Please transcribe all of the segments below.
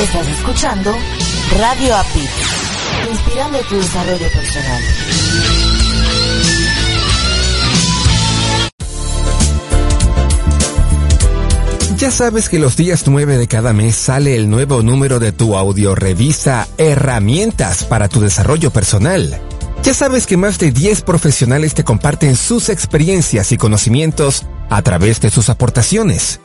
Estás escuchando Radio API, inspirando tu desarrollo personal. Ya sabes que los días 9 de cada mes sale el nuevo número de tu audiorevista Herramientas para tu desarrollo personal. Ya sabes que más de 10 profesionales te comparten sus experiencias y conocimientos a través de sus aportaciones.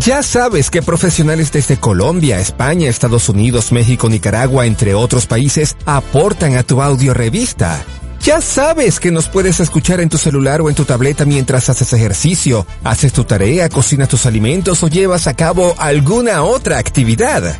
Ya sabes que profesionales desde Colombia, España, Estados Unidos, México, Nicaragua, entre otros países, aportan a tu audiorevista. Ya sabes que nos puedes escuchar en tu celular o en tu tableta mientras haces ejercicio, haces tu tarea, cocinas tus alimentos o llevas a cabo alguna otra actividad.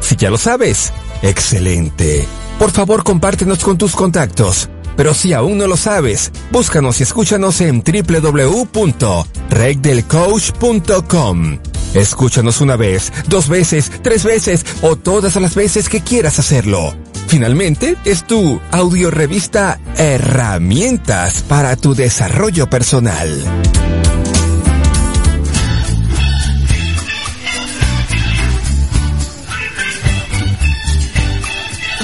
Si ya lo sabes, excelente. Por favor, compártenos con tus contactos. Pero si aún no lo sabes, búscanos y escúchanos en www.regdelcoach.com. Escúchanos una vez, dos veces, tres veces o todas las veces que quieras hacerlo. Finalmente, es tu audiorevista Herramientas para tu desarrollo personal.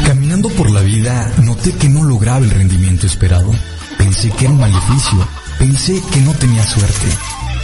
Caminando por la vida, noté que no lograba el rendimiento esperado. Pensé que era un maleficio. Pensé que no tenía suerte.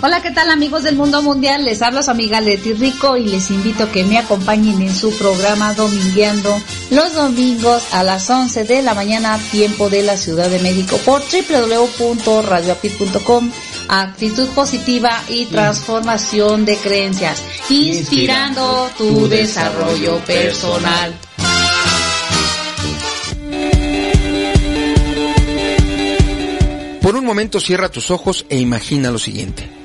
Hola, ¿qué tal amigos del mundo mundial? Les habla su amiga Leti Rico y les invito a que me acompañen en su programa Domingueando los domingos a las 11 de la mañana, tiempo de la Ciudad de México por www.radioapit.com. Actitud positiva y transformación de creencias, inspirando tu desarrollo personal. Por un momento cierra tus ojos e imagina lo siguiente.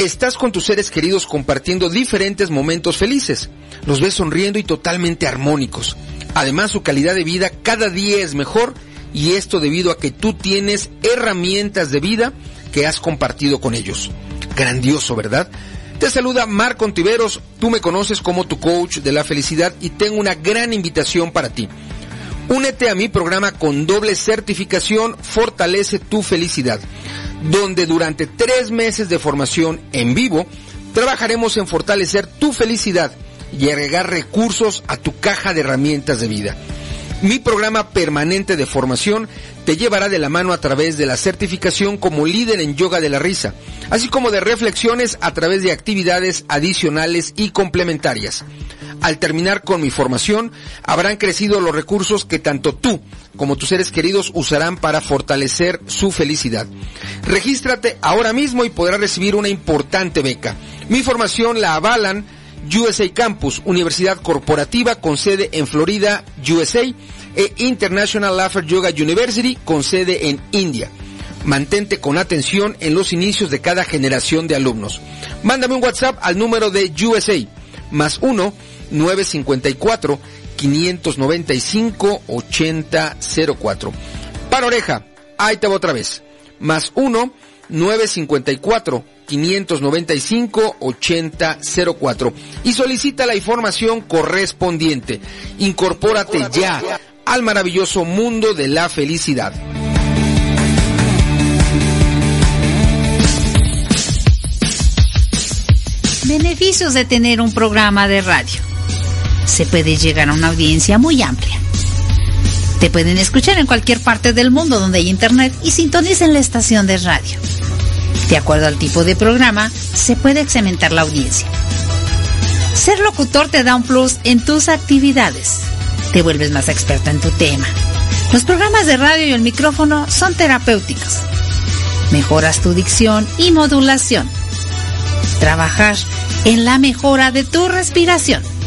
Estás con tus seres queridos compartiendo diferentes momentos felices. Los ves sonriendo y totalmente armónicos. Además, su calidad de vida cada día es mejor y esto debido a que tú tienes herramientas de vida que has compartido con ellos. Grandioso, ¿verdad? Te saluda Marco Ontiveros, tú me conoces como tu coach de la felicidad y tengo una gran invitación para ti. Únete a mi programa con doble certificación Fortalece tu felicidad donde durante tres meses de formación en vivo trabajaremos en fortalecer tu felicidad y agregar recursos a tu caja de herramientas de vida. Mi programa permanente de formación te llevará de la mano a través de la certificación como líder en yoga de la risa, así como de reflexiones a través de actividades adicionales y complementarias. Al terminar con mi formación, habrán crecido los recursos que tanto tú como tus seres queridos usarán para fortalecer su felicidad. Regístrate ahora mismo y podrás recibir una importante beca. Mi formación la avalan USA Campus, Universidad Corporativa con sede en Florida, USA, e International Laughter Yoga University con sede en India. Mantente con atención en los inicios de cada generación de alumnos. Mándame un WhatsApp al número de USA, más 1 954 595 8004. Para oreja, ahí te va otra vez. Más 1 954 595 8004 y solicita la información correspondiente. Incorpórate ya al maravilloso mundo de la felicidad. Beneficios de tener un programa de radio. Se puede llegar a una audiencia muy amplia. Te pueden escuchar en cualquier parte del mundo donde hay internet y sintonicen la estación de radio. De acuerdo al tipo de programa, se puede segmentar la audiencia. Ser locutor te da un plus en tus actividades. Te vuelves más experta en tu tema. Los programas de radio y el micrófono son terapéuticos. Mejoras tu dicción y modulación. Trabajar en la mejora de tu respiración.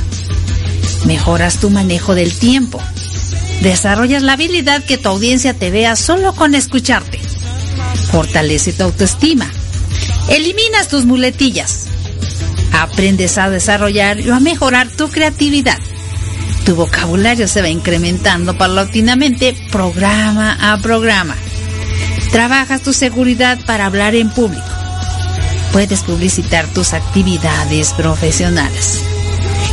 Mejoras tu manejo del tiempo. Desarrollas la habilidad que tu audiencia te vea solo con escucharte. Fortalece tu autoestima. Eliminas tus muletillas. Aprendes a desarrollar y a mejorar tu creatividad. Tu vocabulario se va incrementando paulatinamente programa a programa. Trabajas tu seguridad para hablar en público. Puedes publicitar tus actividades profesionales.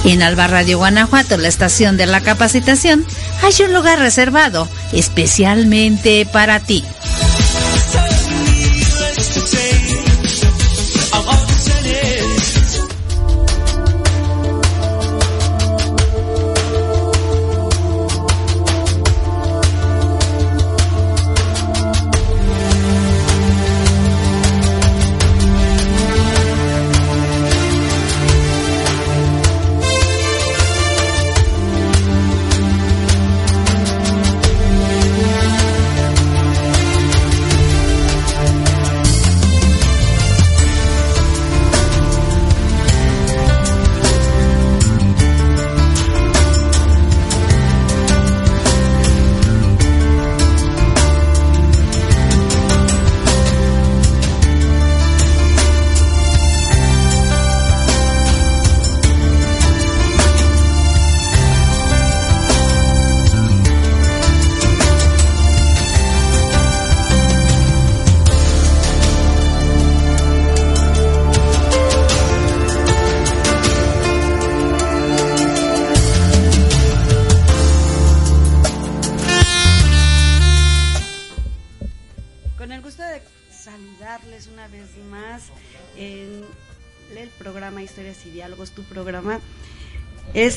En Alba Radio Guanajuato, la estación de la capacitación, hay un lugar reservado especialmente para ti.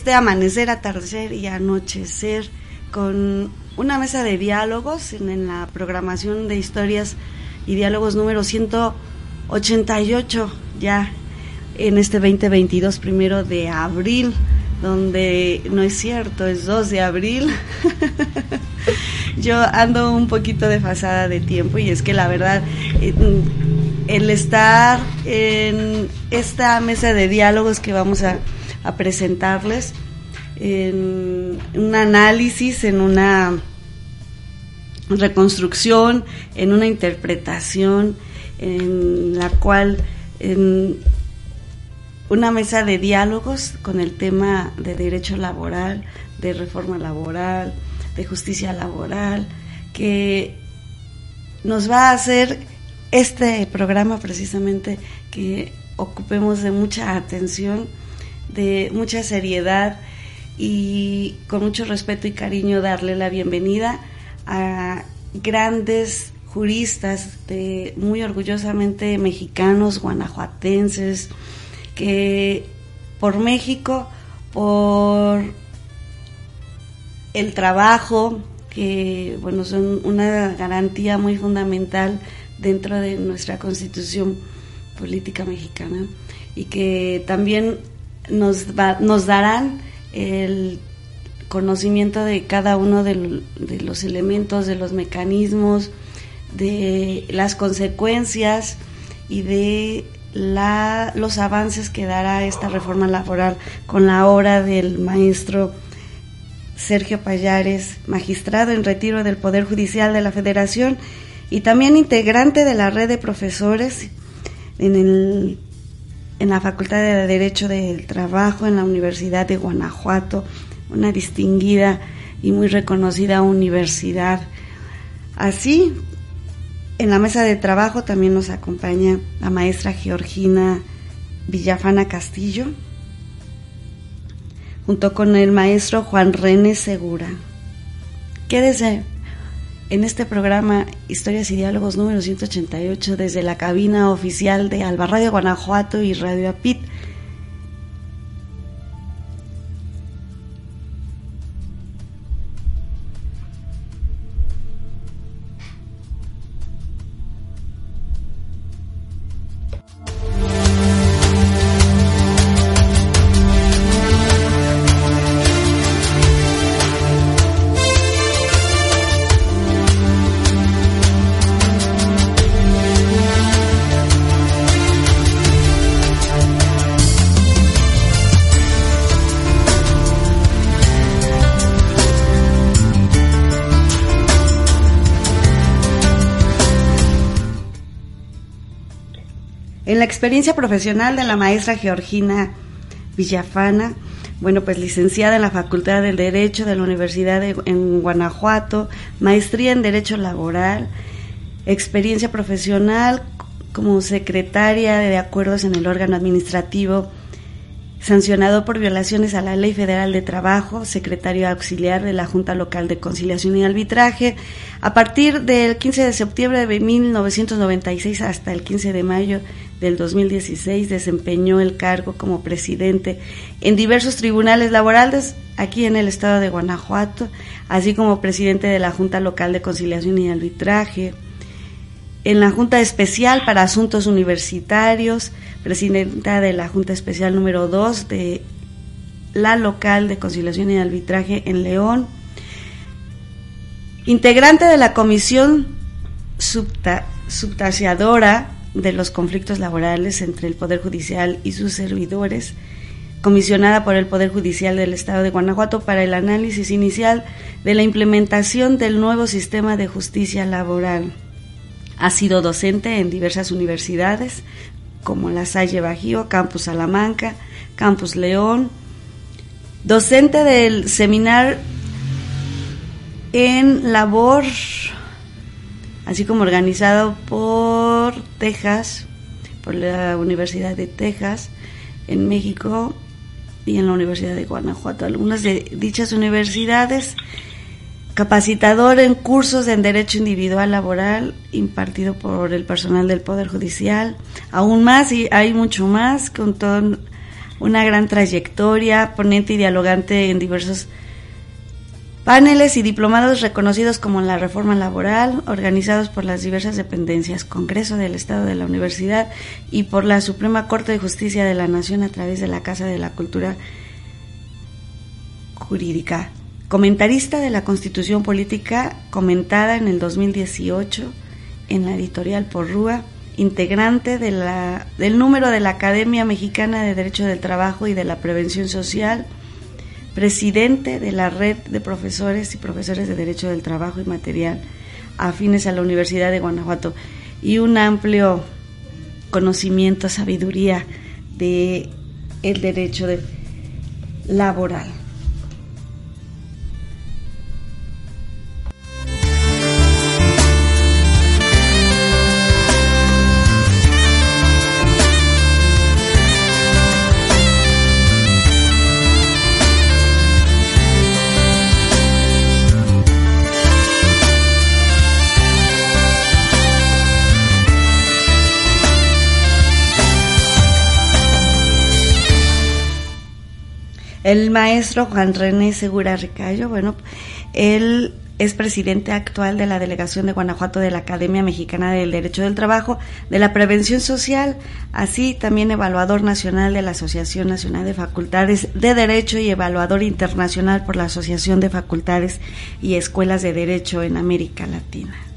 Este amanecer, atardecer y anochecer con una mesa de diálogos en, la programación de historias y diálogos número 188 ya en este 2022 primero de abril donde no es cierto, es 2 de abril. Yo ando un poquito desfasada de tiempo y es que la verdad eh, el estar en esta mesa de diálogos que vamos a a presentarles en un análisis, en una reconstrucción, en una interpretación, en la cual en una mesa de diálogos con el tema de derecho laboral, de reforma laboral, de justicia laboral, que nos va a hacer este programa precisamente que ocupemos de mucha atención de mucha seriedad y con mucho respeto y cariño darle la bienvenida a grandes juristas muy orgullosamente mexicanos, guanajuatenses, que por México, por el trabajo, que bueno, son una garantía muy fundamental dentro de nuestra constitución política mexicana y que también nos, nos darán el conocimiento de cada uno de, los elementos, de los mecanismos, de las consecuencias y de la, los avances que dará esta reforma laboral con la obra del maestro Sergio Payares, magistrado en retiro del Poder Judicial de la Federación y también integrante de la red de profesores en el en la Facultad de Derecho del Trabajo en la Universidad de Guanajuato, una distinguida y muy reconocida universidad. Así, en la mesa de trabajo también nos acompaña la maestra Georgina Villafana Castillo, junto con el maestro Juan René Segura. Quédese en este programa Historias y Diálogos número 188 desde la cabina oficial de Alba Radio Guanajuato y Radio Apit. Experiencia profesional de la maestra Georgina Villafana, bueno, pues licenciada en la Facultad del Derecho de la Universidad de, en Guanajuato, maestría en Derecho Laboral, experiencia profesional como secretaria de acuerdos en el órgano administrativo sancionado por violaciones a la Ley Federal de Trabajo, secretario auxiliar de la Junta Local de Conciliación y Arbitraje. A partir del 15 de septiembre de 1996 hasta el 15 de mayo del 2016 desempeñó el cargo como presidente en diversos tribunales laborales aquí en el estado de Guanajuato, así como presidente de la Junta Local de Conciliación y Arbitraje, en la Junta Especial para Asuntos Universitarios, presidenta de la Junta Especial número 2 de la Local de Conciliación y Arbitraje en León, integrante de la Comisión Subtasiadora de los conflictos laborales entre el Poder Judicial y sus servidores, comisionada por el Poder Judicial del Estado de Guanajuato para el análisis inicial de la implementación del nuevo sistema de justicia laboral. Ha sido docente en diversas universidades como la Salle Bajío, Campus Salamanca, Campus León, docente del seminar en labor así como organizado por Texas, por la Universidad de Texas en México y en la Universidad de Guanajuato. Algunas de dichas universidades, capacitador en cursos en Derecho Individual Laboral impartido por el personal del Poder Judicial, aún más y hay mucho más, con toda una gran trayectoria, ponente y dialogante en diversos Paneles y diplomados reconocidos como la reforma laboral, organizados por las diversas dependencias, Congreso del Estado de la Universidad y por la Suprema Corte de Justicia de la Nación a través de la Casa de la Cultura Jurídica. Comentarista de la Constitución Política comentada en el 2018 en la editorial Porrúa, integrante de del número de la Academia Mexicana de Derecho del Trabajo y de la Prevención Social, presidente de la red de profesores y profesores de Derecho del Trabajo y Material afines a la Universidad de Guanajuato y un amplio conocimiento, sabiduría de el derecho laboral. El maestro Juan René Segura Ricayo, bueno, él es presidente actual de la Delegación de Guanajuato de la Academia Mexicana del Derecho del Trabajo, de la Prevención Social, así también evaluador nacional de la Asociación Nacional de Facultades de Derecho y evaluador internacional por la Asociación de Facultades y Escuelas de Derecho en América Latina.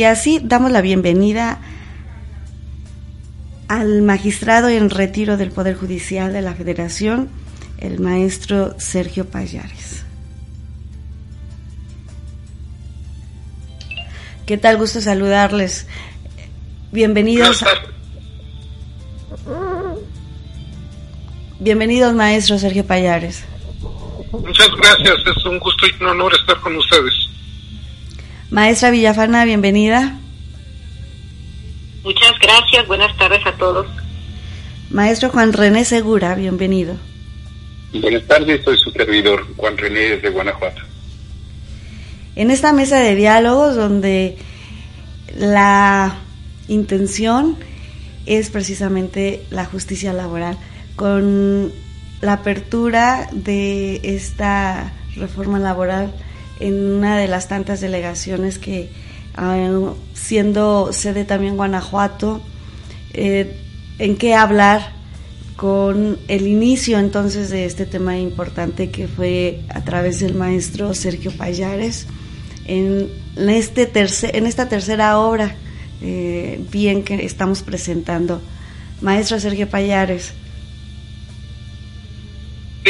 Y así damos la bienvenida al magistrado en retiro del Poder Judicial de la Federación, el maestro Sergio Payares. ¿Qué tal? Gusto saludarles. Bienvenidos. Bienvenidos, maestro Sergio Payares. Muchas gracias, es un gusto y un honor estar con ustedes. Maestra Villafana, bienvenida. Muchas gracias, buenas tardes a todos. Maestro Juan René Segura, bienvenido. Buenas tardes, soy su servidor, Juan René de Guanajuato. En esta mesa de diálogos donde la intención es precisamente la justicia laboral, con la apertura de esta reforma laboral en una de las tantas delegaciones que, ah, siendo sede también Guanajuato, eh, en qué hablar con el inicio entonces de este tema importante que fue a través del maestro Sergio Payares en, este en esta tercera obra eh, bien que estamos presentando. Maestro Sergio Payares.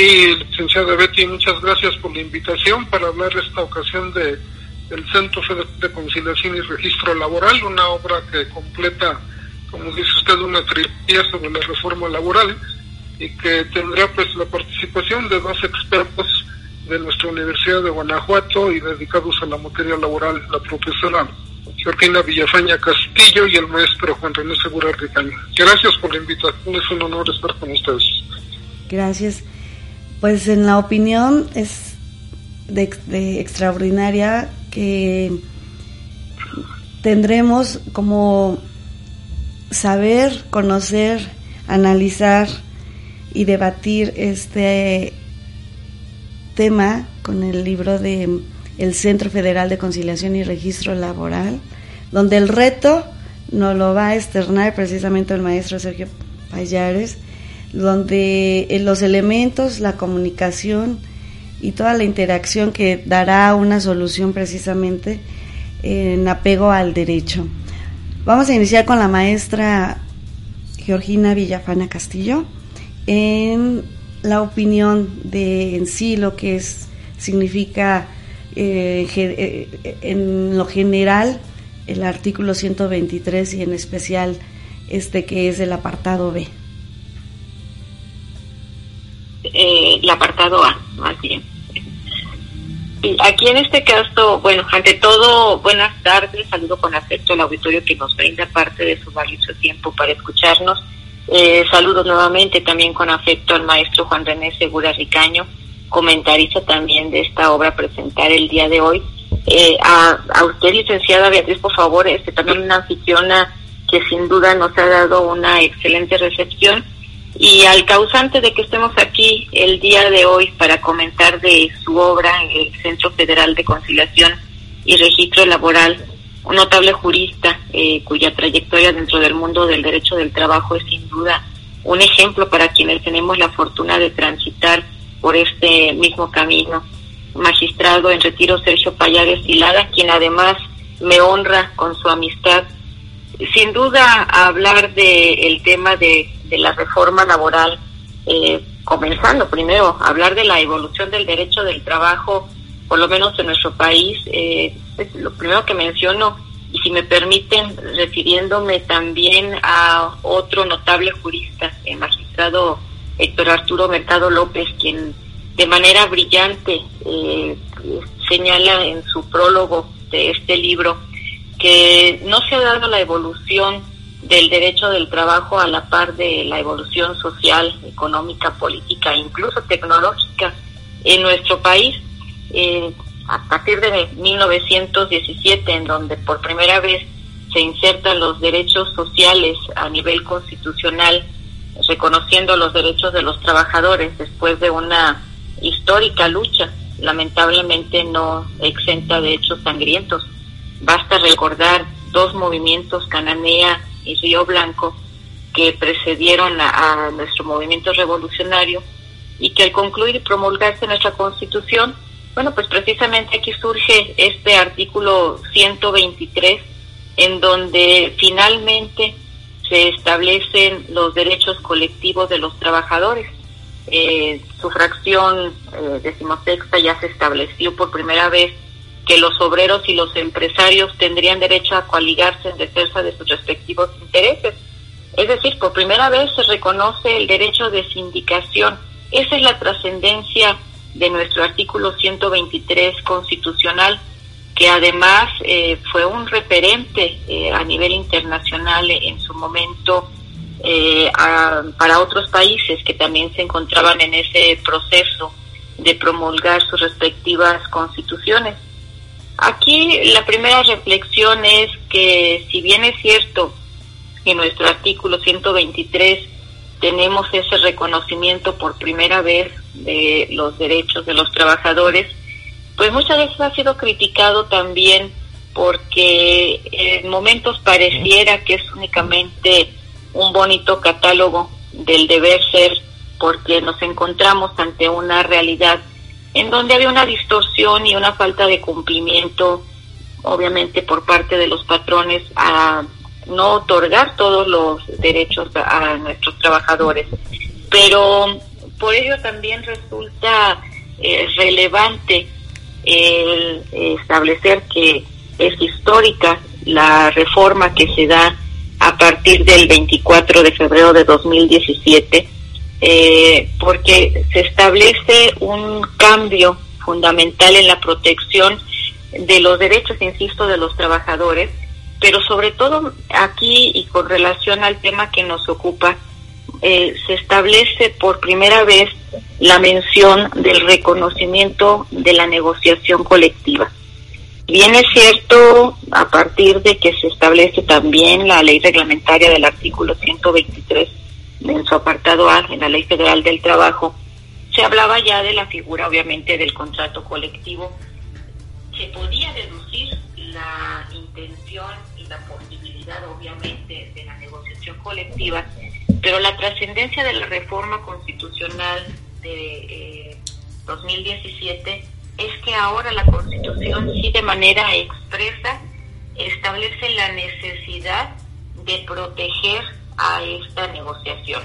Sí, licenciada Betty, muchas gracias por la invitación para hablar esta ocasión de el Centro de Conciliación y Registro Laboral, una obra que completa como dice usted, una trilogía sobre la reforma laboral y que tendrá pues la participación de dos expertos de nuestra Universidad de Guanajuato y dedicados a la materia laboral, la profesora Georgina Villafaña Castillo y el maestro Juan René Segura Ricaño. Gracias por la invitación, es un honor estar con ustedes. Gracias. Pues en la opinión es de, extraordinaria que tendremos como saber, conocer, analizar y debatir este tema con el libro de el Centro Federal de Conciliación y Registro Laboral, donde el reto nos lo va a externar precisamente el maestro Sergio Payares, donde eh, los elementos, la comunicación y toda la interacción que dará una solución precisamente en apego al derecho. Vamos a iniciar con la maestra Georgina Villafana Castillo en la opinión de en sí lo que es significa eh, eh, en lo general el artículo 123 y en especial este que es el apartado B. Eh, el apartado A, más bien. Aquí en este caso, bueno, ante todo, buenas tardes, saludo con afecto al auditorio que nos brinda parte de su valioso tiempo para escucharnos. Eh, saludo nuevamente también con afecto al maestro Juan René Segura Ricaño, comentarista también de esta obra presentar el día de hoy. Eh, a, a, usted, licenciada Beatriz, por favor, este, también una anfitriona que sin duda nos ha dado una excelente recepción y al causante de que estemos aquí el día de hoy para comentar de su obra en el Centro Federal de Conciliación y Registro Laboral, un notable jurista eh, cuya trayectoria dentro del mundo del derecho del trabajo es sin duda un ejemplo para quienes tenemos la fortuna de transitar por este mismo camino. Magistrado en retiro Sergio Payares Hilada, quien además me honra con su amistad. Sin duda hablar del tema de de la reforma laboral, eh, comenzando primero a hablar de la evolución del derecho del trabajo, por lo menos en nuestro país, eh, lo primero que menciono, y si me permiten, refiriéndome también a otro notable jurista, el magistrado Héctor Arturo Mercado López, quien de manera brillante eh, señala en su prólogo de este libro que no se ha dado la evolución del derecho del trabajo a la par de la evolución social, económica, política incluso tecnológica en nuestro país. Eh, a partir de 1917, en donde por primera vez se insertan los derechos sociales a nivel constitucional, reconociendo los derechos de los trabajadores después de una histórica lucha, lamentablemente no exenta de hechos sangrientos. Basta recordar dos movimientos cananea y Río Blanco que precedieron a, nuestro movimiento revolucionario y que al concluir y promulgarse nuestra constitución, bueno, pues precisamente aquí surge este artículo 123 en donde finalmente se establecen los derechos colectivos de los trabajadores. Eh, su fracción eh, decimosexta ya se estableció por primera vez que los obreros y los empresarios tendrían derecho a coaligarse en defensa de sus respectivos intereses. Es decir, por primera vez se reconoce el derecho de sindicación. Esa es la trascendencia de nuestro artículo 123 constitucional, que además eh, fue un referente eh, a nivel internacional en su momento eh, para otros países que también se encontraban en ese proceso de promulgar sus respectivas constituciones. Aquí la primera reflexión es que si bien es cierto que en nuestro artículo 123 tenemos ese reconocimiento por primera vez de los derechos de los trabajadores, pues muchas veces ha sido criticado también porque en momentos pareciera que es únicamente un bonito catálogo del deber ser porque nos encontramos ante una realidad en donde había una distorsión y una falta de cumplimiento, obviamente por parte de los patrones, a no otorgar todos los derechos a, nuestros trabajadores. Pero por ello también resulta eh, relevante el establecer que es histórica la reforma que se da a partir del 24 de febrero de 2017, eh, porque se establece un cambio fundamental en la protección de los derechos, insisto, de los trabajadores, pero sobre todo aquí y con relación al tema que nos ocupa, eh, se establece por primera vez la mención del reconocimiento de la negociación colectiva. Bien es cierto, a partir de que se establece también la ley reglamentaria del artículo 123 en su apartado A en la Ley Federal del Trabajo, se hablaba ya de la figura obviamente del contrato colectivo. Se podía deducir la intención y la posibilidad obviamente de la negociación colectiva, pero la trascendencia de la reforma constitucional de 2017 eh, es que ahora la Constitución sí de manera expresa establece la necesidad de proteger a esta negociación.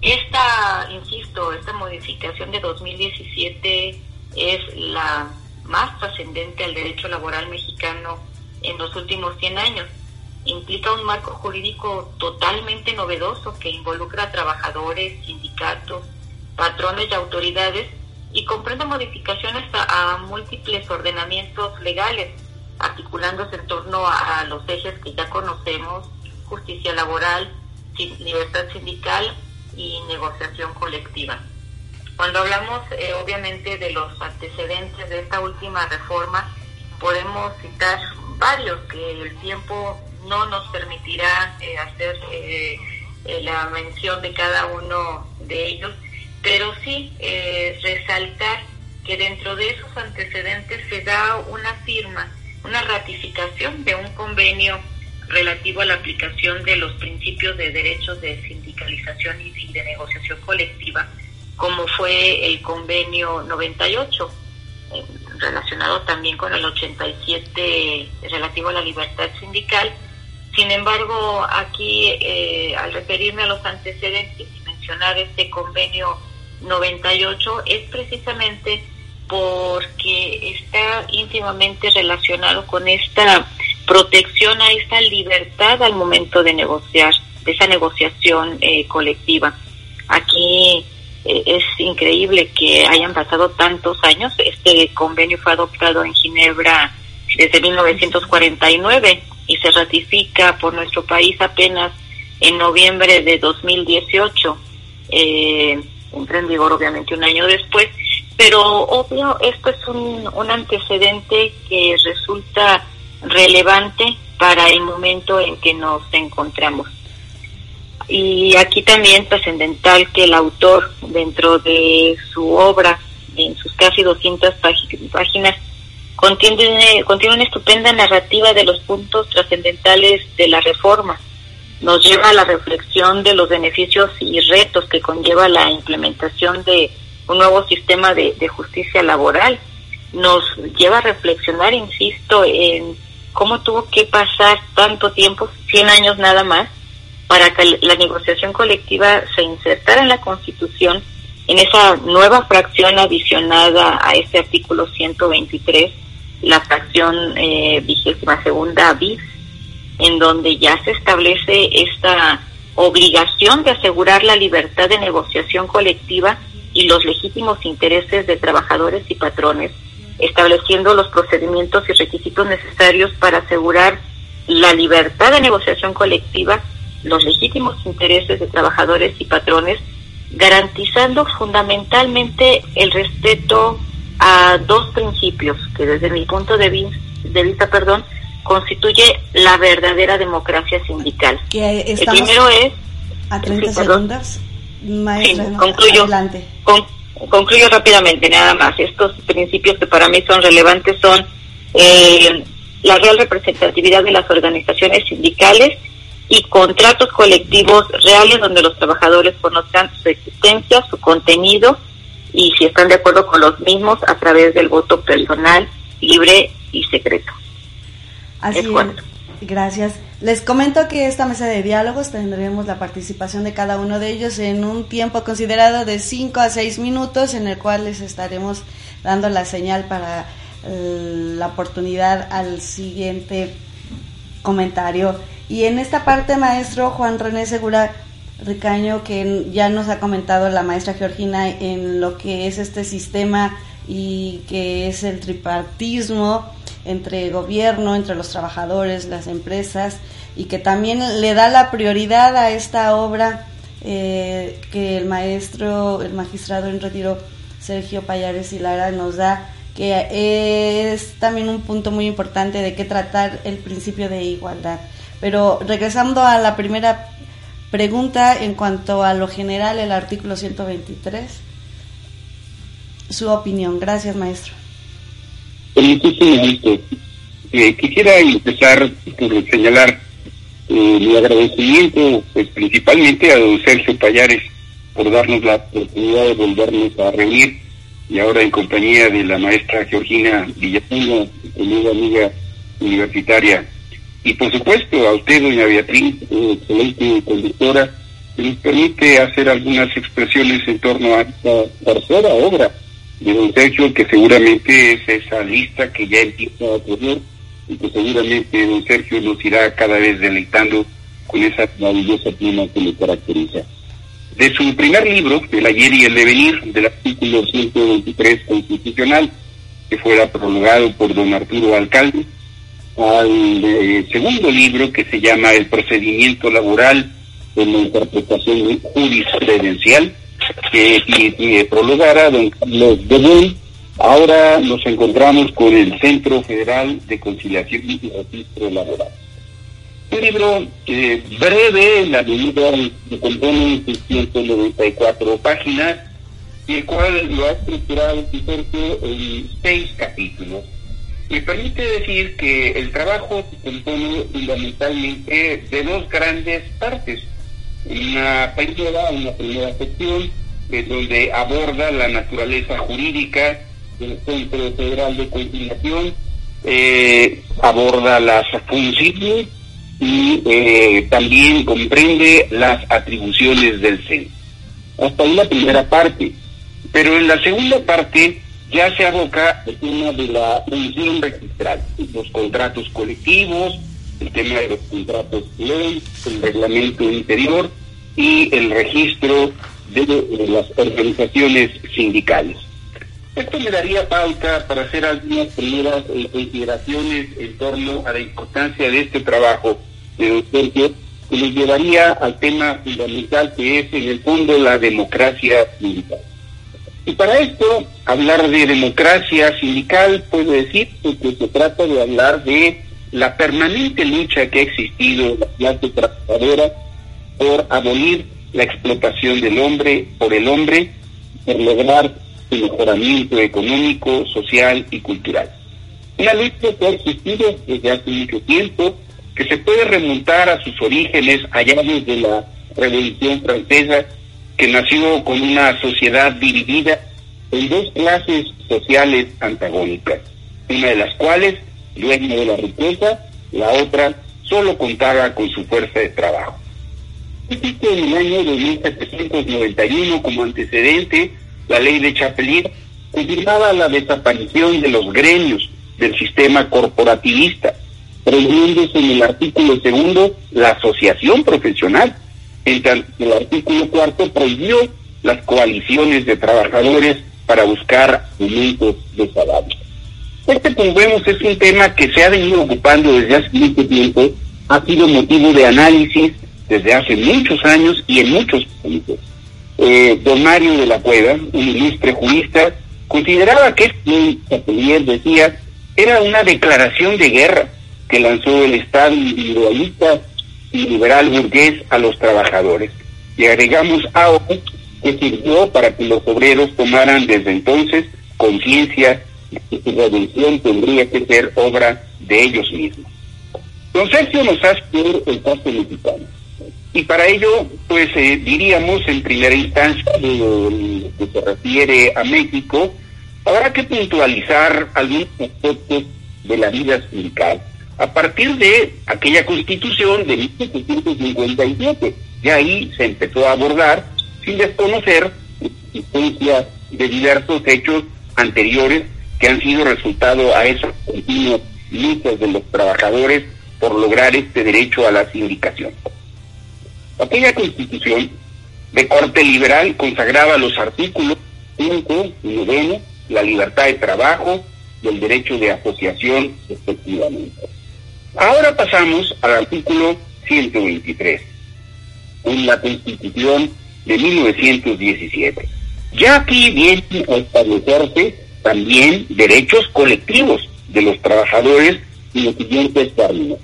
Esta, insisto, esta modificación de 2017 es la más trascendente al derecho laboral mexicano en los últimos 100 años. Implica un marco jurídico totalmente novedoso que involucra a trabajadores, sindicatos, patrones y autoridades y comprende modificaciones a, múltiples ordenamientos legales, articulándose en torno a, los ejes que ya conocemos, justicia laboral, libertad sindical y negociación colectiva. Cuando hablamos eh, obviamente de los antecedentes de esta última reforma, podemos citar varios que el tiempo no nos permitirá eh, hacer eh, la mención de cada uno de ellos, pero sí resaltar que dentro de esos antecedentes se da una firma, una ratificación de un convenio relativo a la aplicación de los principios de derechos de sindicalización y de negociación colectiva, como fue el convenio 98, eh, relacionado también con el 87 relativo a la libertad sindical. Sin embargo, aquí, eh, al referirme a los antecedentes y mencionar este convenio 98 es precisamente porque está íntimamente relacionado con esta protección a esta libertad al momento de negociar, de esa negociación eh, colectiva. Aquí eh, es increíble que hayan pasado tantos años. Este convenio fue adoptado en Ginebra desde 1949 y se ratifica por nuestro país apenas en noviembre de 2018. Eh, entra en vigor obviamente un año después, pero obvio esto es un, un antecedente que resulta relevante para el momento en que nos encontramos. Y aquí también trascendental que el autor, dentro de su obra, en sus casi 200 páginas, contiene, contiene una estupenda narrativa de los puntos trascendentales de la reforma nos lleva a la reflexión de los beneficios y retos que conlleva la implementación de un nuevo sistema de, justicia laboral. Nos lleva a reflexionar, insisto, en cómo tuvo que pasar tanto tiempo, 100 años nada más, para que la negociación colectiva se insertara en la Constitución en esa nueva fracción adicionada a este artículo 123, la fracción eh, vigésima segunda bis, en donde ya se establece esta obligación de asegurar la libertad de negociación colectiva y los legítimos intereses de trabajadores y patrones, estableciendo los procedimientos y requisitos necesarios para asegurar la libertad de negociación colectiva, los legítimos intereses de trabajadores y patrones, garantizando fundamentalmente el respeto a dos principios que desde mi punto de vista, de vista perdón, constituye la verdadera democracia sindical. el primero es... A 30 segundos. concluyo, concluyo rápidamente, nada más. Estos principios que para mí son relevantes son eh, la real representatividad de las organizaciones sindicales y contratos colectivos reales donde los trabajadores conozcan su existencia, su contenido y si están de acuerdo con los mismos a través del voto personal, libre y secreto. Así es. Gracias. Les comento que esta mesa de diálogos tendremos la participación de cada uno de ellos en un tiempo considerado de 5 a 6 minutos en el cual les estaremos dando la señal para eh, la oportunidad al siguiente comentario. Y en esta parte, maestro Juan René Segura Ricaño, que ya nos ha comentado la maestra Georgina en lo que es este sistema y que es el tripartismo, entre gobierno, entre los trabajadores, las empresas, y que también le da la prioridad a esta obra eh, que el maestro, el magistrado en retiro Sergio Payares y Lara nos da, que es también un punto muy importante de qué tratar el principio de igualdad. Pero regresando a la primera pregunta en cuanto a lo general, el artículo 123, su opinión. Gracias, maestro. Eh, quisiera empezar por señalar eh, mi agradecimiento, pues principalmente a don Sergio Payares por darnos la oportunidad de volvernos a reunir y ahora en compañía de la maestra Georgina Villapuna, mi amiga universitaria. Y por supuesto a usted, doña Beatriz, eh, excelente conductora, que nos permite hacer algunas expresiones en torno a esta tercera obra de don Sergio, que seguramente es esa lista que ya empieza a ocurrir y que seguramente don Sergio nos irá cada vez deleitando con esa maravillosa pluma que le caracteriza. De su primer libro, El ayer y el devenir, del artículo 123 constitucional, que fuera prolongado por don Arturo Alcalde, al eh, segundo libro que se llama El procedimiento laboral en la interpretación jurisprudencial, que y, prolongara don Carlos de Ahora nos encontramos con el Centro Federal de Conciliación y Registro Laboral. Un libro eh, breve, la medida se compone de 194 páginas, y el cual lo ha estructurado en seis capítulos. Me permite decir que el trabajo se compone fundamentalmente de dos grandes partes. Una primera, una primera sección, en donde aborda la naturaleza jurídica del Centro Federal de Conciliación, eh, aborda las funciones y eh, también comprende las atribuciones del CEN. Hasta ahí la primera parte. Pero en la segunda parte ya se aboca el tema de la función registral, los contratos colectivos, el tema de los contratos ley, el reglamento interior y el registro de, las organizaciones sindicales. Esto me daría pauta para hacer algunas primeras eh, consideraciones en torno a la importancia de este trabajo de docencia que nos llevaría al tema fundamental que es en el fondo la democracia sindical. Y para esto, hablar de democracia sindical puede decir que se trata de hablar de la permanente lucha que ha existido en la clase trabajadora por abolir la explotación del hombre por el hombre, por lograr su mejoramiento económico, social y cultural. Una lucha que ha existido desde hace mucho tiempo, que se puede remontar a sus orígenes allá desde la Revolución Francesa, que nació con una sociedad dividida en dos clases sociales antagónicas, una de las cuales, dueña de la riqueza, la otra solo contaba con su fuerza de trabajo. Existe en el año de 1791 como antecedente la ley de Chapelier confirmaba la desaparición de los gremios del sistema corporativista, prohibiéndose en el artículo segundo la asociación profesional, en tanto el artículo cuarto prohibió las coaliciones de trabajadores para buscar aumentos de salario. Este, como vemos, es un tema que se ha venido ocupando desde hace mucho tiempo, ha sido motivo de análisis desde hace muchos años y en muchos países. Eh, don Mario de la Cueva, un ilustre jurista, consideraba que Chapelier decía era una declaración de guerra que lanzó el Estado individualista y liberal burgués a los trabajadores. Y agregamos ahora que sirvió para que los obreros tomaran desde entonces conciencia su redención tendría que ser obra de ellos mismos. Don Sergio nos hace el caso mexicano. Y para ello, pues eh, diríamos en primera instancia, que se refiere a México, habrá que puntualizar algunos aspectos de la vida sindical a partir de aquella constitución de 1757. Y ahí se empezó a abordar sin desconocer la existencia de diversos hechos anteriores que han sido resultado a esas continuas luchas de los trabajadores por lograr este derecho a la sindicación. Aquella constitución de corte liberal consagraba los artículos 5 y 9, la libertad de trabajo y el derecho de asociación respectivamente. Ahora pasamos al artículo 123, en la constitución de 1917. Ya aquí viene a establecerse también derechos colectivos de los trabajadores y los siguientes términos.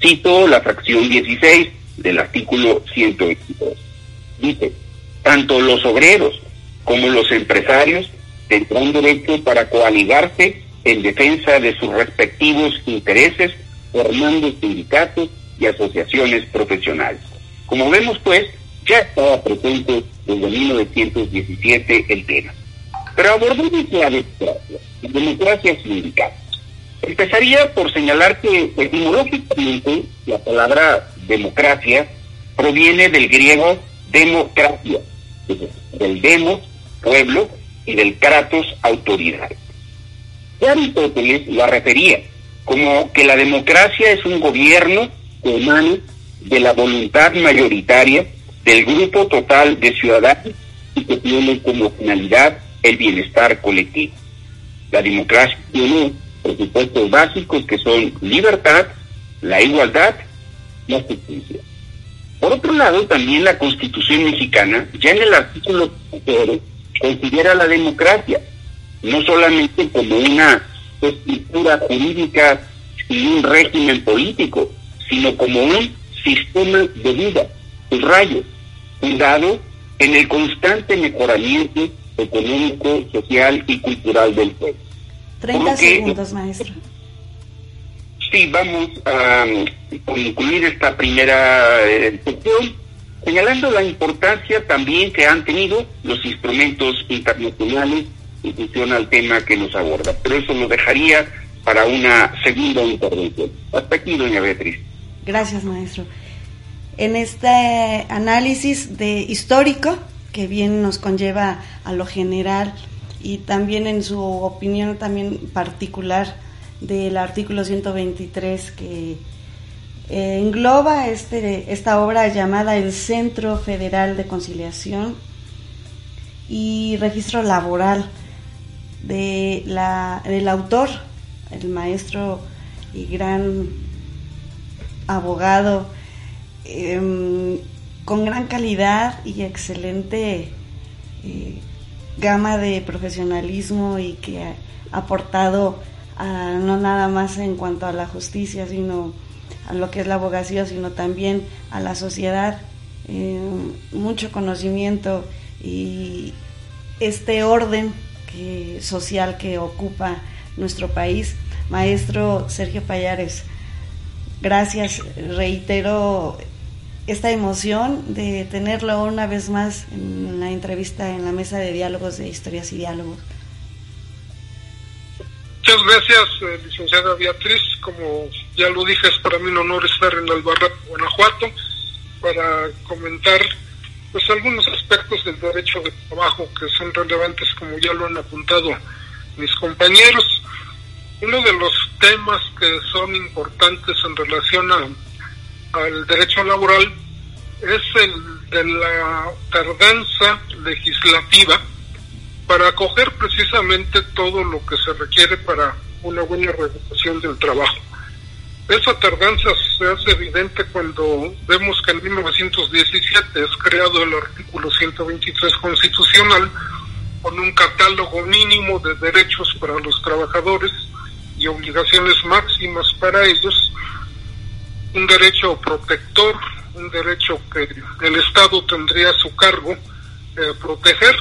Cito la fracción 16 del artículo 123. Dice, tanto los obreros como los empresarios tendrán derecho para coaligarse en defensa de sus respectivos intereses, formando sindicatos y asociaciones profesionales. Como vemos, pues, ya estaba presente desde 1917 el tema. Pero abordemos la democracia, la democracia sindical. Empezaría por señalar que etimológicamente la palabra democracia proviene del griego democracia, del demos, pueblo, y del kratos, autoridad. Aristóteles la refería como que la democracia es un gobierno que emana de la voluntad mayoritaria del grupo total de ciudadanos y que tiene como finalidad el bienestar colectivo. La democracia tiene presupuestos básicos que son libertad, la igualdad, la justicia. Por otro lado, también la Constitución mexicana, ya en el artículo 3, considera la democracia no solamente como una estructura jurídica y un régimen político, sino como un sistema de vida, rayo, fundado en el constante mejoramiento económico, social y cultural del pueblo. 30 segundos, maestro. Sí, vamos a concluir esta primera eh, sección señalando la importancia también que han tenido los instrumentos internacionales en función al tema que nos aborda. Pero eso lo dejaría para una segunda intervención. Hasta aquí, doña Beatriz. Gracias, maestro. En este análisis de histórico, que bien nos conlleva a lo general y también en su opinión también particular del artículo 123 que eh, engloba este, esta obra llamada el Centro Federal de Conciliación y Registro Laboral de la, del autor, el maestro y gran abogado, em, con gran calidad y excelente eh, gama de profesionalismo y que ha aportado no nada más en cuanto a la justicia, sino a lo que es la abogacía, sino también a la sociedad, eh, mucho conocimiento y este orden social que ocupa nuestro país. Maestro Sergio Payares, gracias, reitero esta emoción de tenerlo una vez más en la entrevista en la mesa de diálogos de historias y diálogos. Muchas gracias, eh, licenciada Beatriz. Como ya lo dije, es para mí un honor estar en Albarrán, Guanajuato, para comentar pues algunos aspectos del derecho de trabajo que son relevantes, como ya lo han apuntado mis compañeros. Uno de los temas que son importantes en relación al derecho laboral es el de la tardanza legislativa para acoger precisamente todo lo que se requiere para una buena regulación del trabajo. Esa tardanza se hace evidente cuando vemos que en 1917 es creado el artículo 123 constitucional con un catálogo mínimo de derechos para los trabajadores y obligaciones máximas para ellos, un derecho protector, un derecho que el Estado tendría a su cargo eh, proteger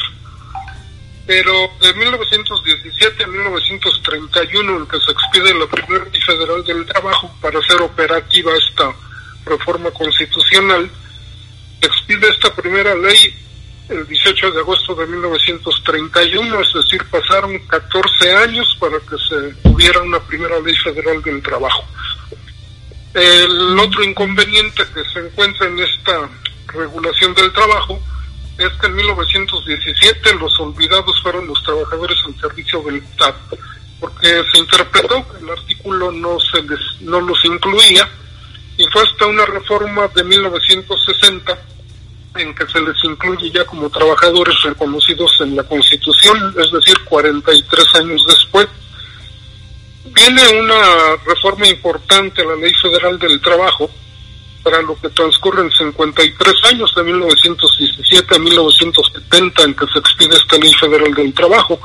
pero de 1917 a 1931 en que se expide la primera ley federal del trabajo para hacer operativa esta reforma constitucional, se expide esta primera ley el 18 de agosto de 1931, es decir, pasaron 14 años para que se hubiera una primera ley federal del trabajo. El otro inconveniente que se encuentra en esta regulación del trabajo es que en 1917 los olvidados fueron los trabajadores al servicio del Estado, porque se interpretó que el artículo no, se les, no los incluía y fue hasta una reforma de 1960 en que se les incluye ya como trabajadores reconocidos en la Constitución, es decir, 43 años después. Viene una reforma importante a la Ley Federal del Trabajo para lo que transcurren 53 años de 1917 a 1970 en que se expide esta Ley Federal del Trabajo.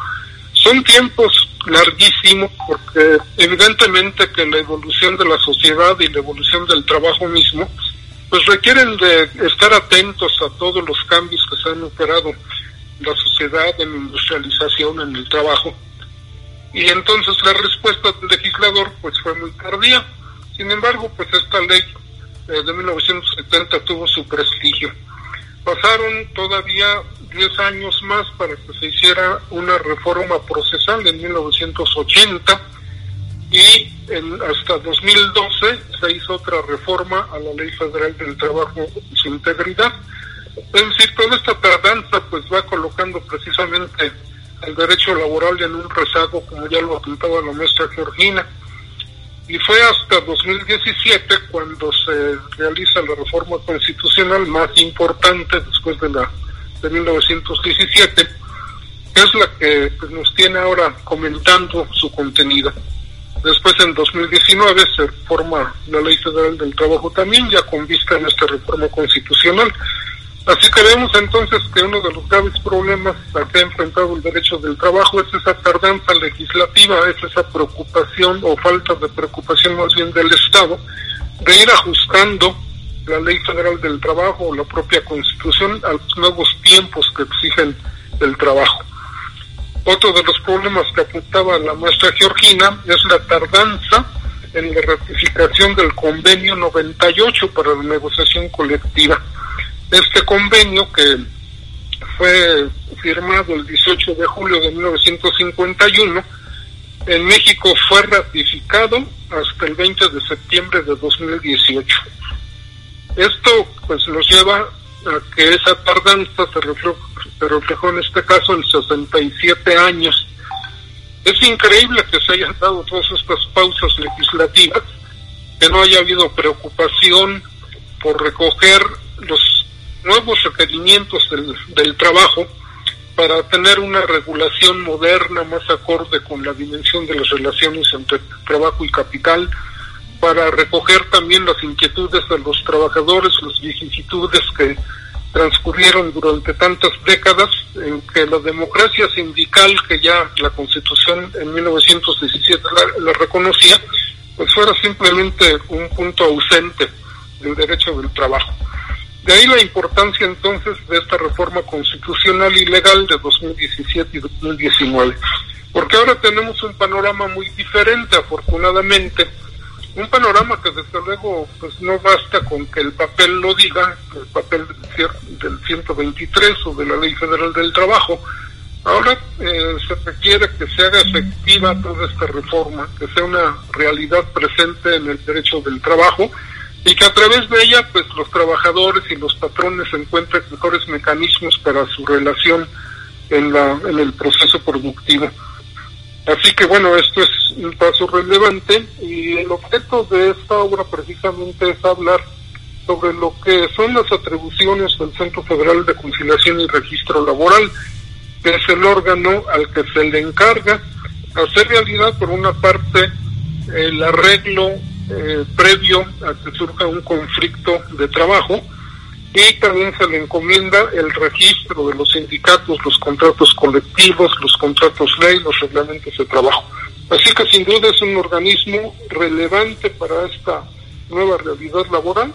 Son tiempos larguísimos porque evidentemente que la evolución de la sociedad y la evolución del trabajo mismo pues requieren de estar atentos a todos los cambios que se han operado en la sociedad, en la industrialización, en el trabajo. Y entonces la respuesta del legislador pues fue muy tardía. Sin embargo, pues esta ley eh, de 1970 tuvo su prestigio. Pasaron todavía 10 años más para que se hiciera una reforma procesal en 1980 y en, hasta 2012 se hizo otra reforma a la Ley Federal del Trabajo en su integridad. Es decir, toda esta tardanza pues va colocando precisamente el derecho laboral en un rezago, como ya lo apuntaba la maestra Georgina. Y fue hasta 2017 cuando se realiza la reforma constitucional más importante después de la de 1917, que es la que pues, nos tiene ahora comentando su contenido. Después, en 2019, se forma la Ley Federal del Trabajo también, ya con vista en esta reforma constitucional. Así que vemos entonces que uno de los graves problemas a que ha enfrentado el derecho del trabajo es esa tardanza legislativa, es esa preocupación o falta de preocupación más bien del Estado de ir ajustando la Ley Federal del Trabajo o la propia Constitución a los nuevos tiempos que exigen el trabajo. Otro de los problemas que apuntaba la maestra Georgina es la tardanza en la ratificación del convenio 98 para la negociación colectiva. Este convenio que fue firmado el 18 de julio de 1951, en México fue ratificado hasta el 20 de septiembre de 2018. Esto pues nos lleva a que esa tardanza se reflejó, se reflejó en este caso en 67 años. Es increíble que se hayan dado todas estas pausas legislativas, que no haya habido preocupación por recoger los nuevos requerimientos del, del trabajo para tener una regulación moderna más acorde con la dimensión de las relaciones entre trabajo y capital, para recoger también las inquietudes de los trabajadores, las vicisitudes que transcurrieron durante tantas décadas en que la democracia sindical que ya la constitución en 1917 la, la reconocía, pues fuera simplemente un punto ausente del derecho del trabajo. De ahí la importancia entonces de esta reforma constitucional y legal de 2017 y 2019, porque ahora tenemos un panorama muy diferente, afortunadamente, un panorama que desde luego pues no basta con que el papel lo diga, el papel del 123 o de la Ley Federal del Trabajo. Ahora eh, se requiere que se haga efectiva toda esta reforma, que sea una realidad presente en el derecho del trabajo y que a través de ella pues los trabajadores y los patrones encuentren mejores mecanismos para su relación en, la, en el proceso productivo. Así que bueno, esto es un paso relevante y el objeto de esta obra precisamente es hablar sobre lo que son las atribuciones del Centro Federal de Conciliación y Registro Laboral, que es el órgano al que se le encarga hacer realidad por una parte el arreglo eh, previo a que surja un conflicto de trabajo y también se le encomienda el registro de los sindicatos, los contratos colectivos, los contratos ley, los reglamentos de trabajo. Así que sin duda es un organismo relevante para esta nueva realidad laboral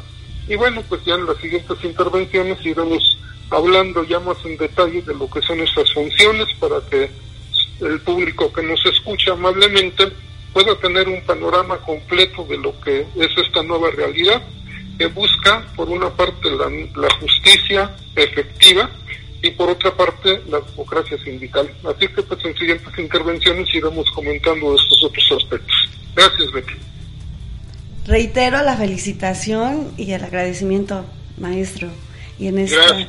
y bueno, pues ya en las siguientes intervenciones iremos hablando ya más en detalle de lo que son estas funciones para que el público que nos escucha amablemente pueda tener un panorama completo de lo que es esta nueva realidad que busca, por una parte, la, la justicia efectiva y por otra parte, la democracia sindical. Así que pues en siguientes intervenciones iremos comentando estos otros aspectos. Gracias, Betty. Reitero la felicitación y el agradecimiento, maestro. Y en esta,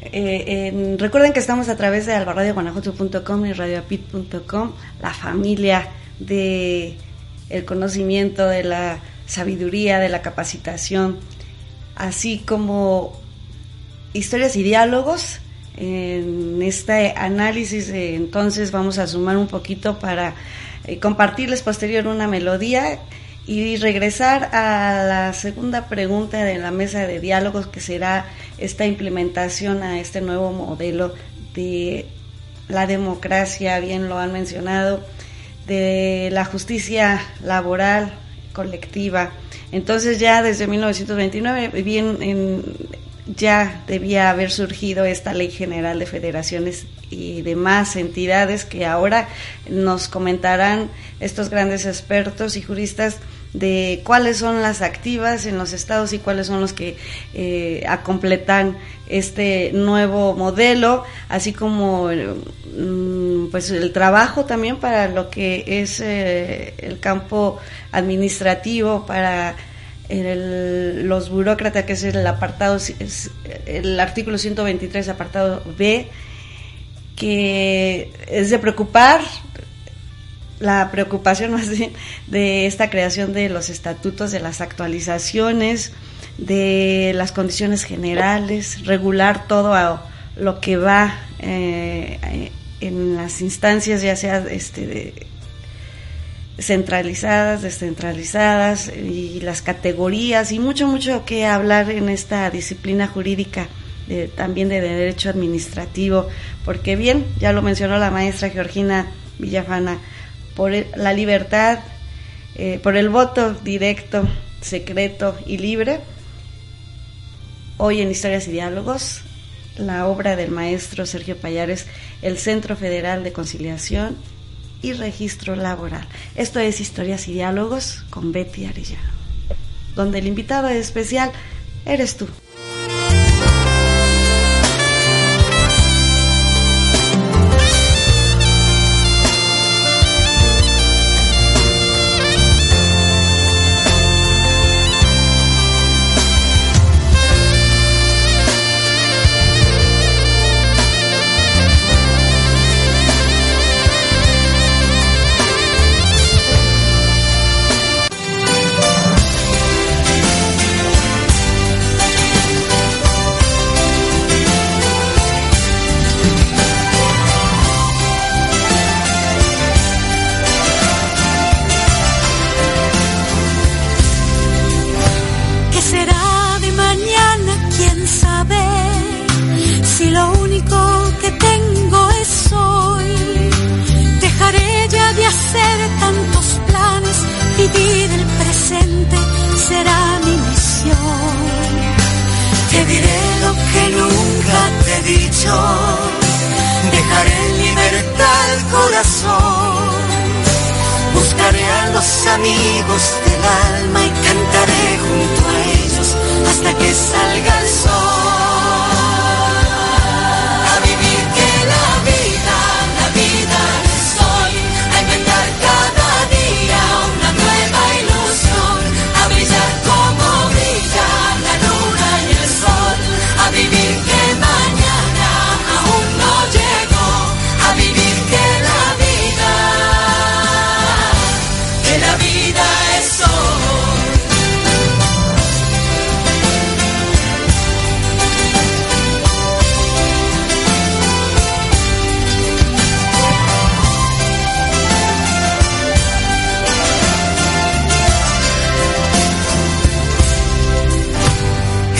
eh, recuerden que estamos a través de albarradioguanajuato.com y radioapit.com, la familia de el conocimiento, de la sabiduría, de la capacitación, así como historias y diálogos. En este análisis, eh, entonces, vamos a sumar un poquito para eh, compartirles posterior una melodía y regresar a la segunda pregunta de la mesa de diálogos, que será esta implementación a este nuevo modelo de la democracia, bien lo han mencionado, de la justicia laboral colectiva. Entonces ya desde 1929, bien en, ya debía haber surgido esta ley general de federaciones y demás entidades que ahora nos comentarán estos grandes expertos y juristas de cuáles son las activas en los estados y cuáles son los que eh, acompletan este nuevo modelo, así como mm, pues el trabajo también para lo que es eh, el campo administrativo, para los burócratas, que es el apartado, el artículo 123, apartado B, que es de preocupar, la preocupación más bien de esta creación de los estatutos, de las actualizaciones, de las condiciones generales, regular todo a lo que va eh, en las instancias, ya sea este, centralizadas, descentralizadas y las categorías y mucho, mucho que hablar en esta disciplina jurídica. también de derecho administrativo, porque bien, ya lo mencionó la maestra Georgina Villafana, por la libertad, eh, por el voto directo, secreto y libre, hoy en Historias y Diálogos, la obra del maestro Sergio Payares, el Centro Federal de Conciliación y registro laboral. Esto es Historias y Diálogos con Betty Arellano, donde el invitado especial eres tú.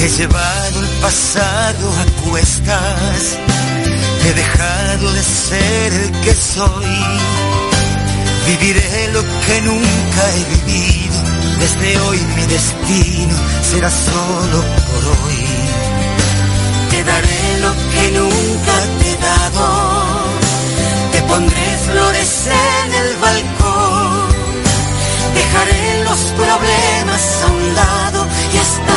He llevado el pasado a cuestas, he dejado de ser el que soy. Viviré lo que nunca he vivido, desde hoy mi destino será solo por hoy. Te daré lo que nunca te he dado, te pondré flores en el balcón, dejaré los problemas a un lado y hasta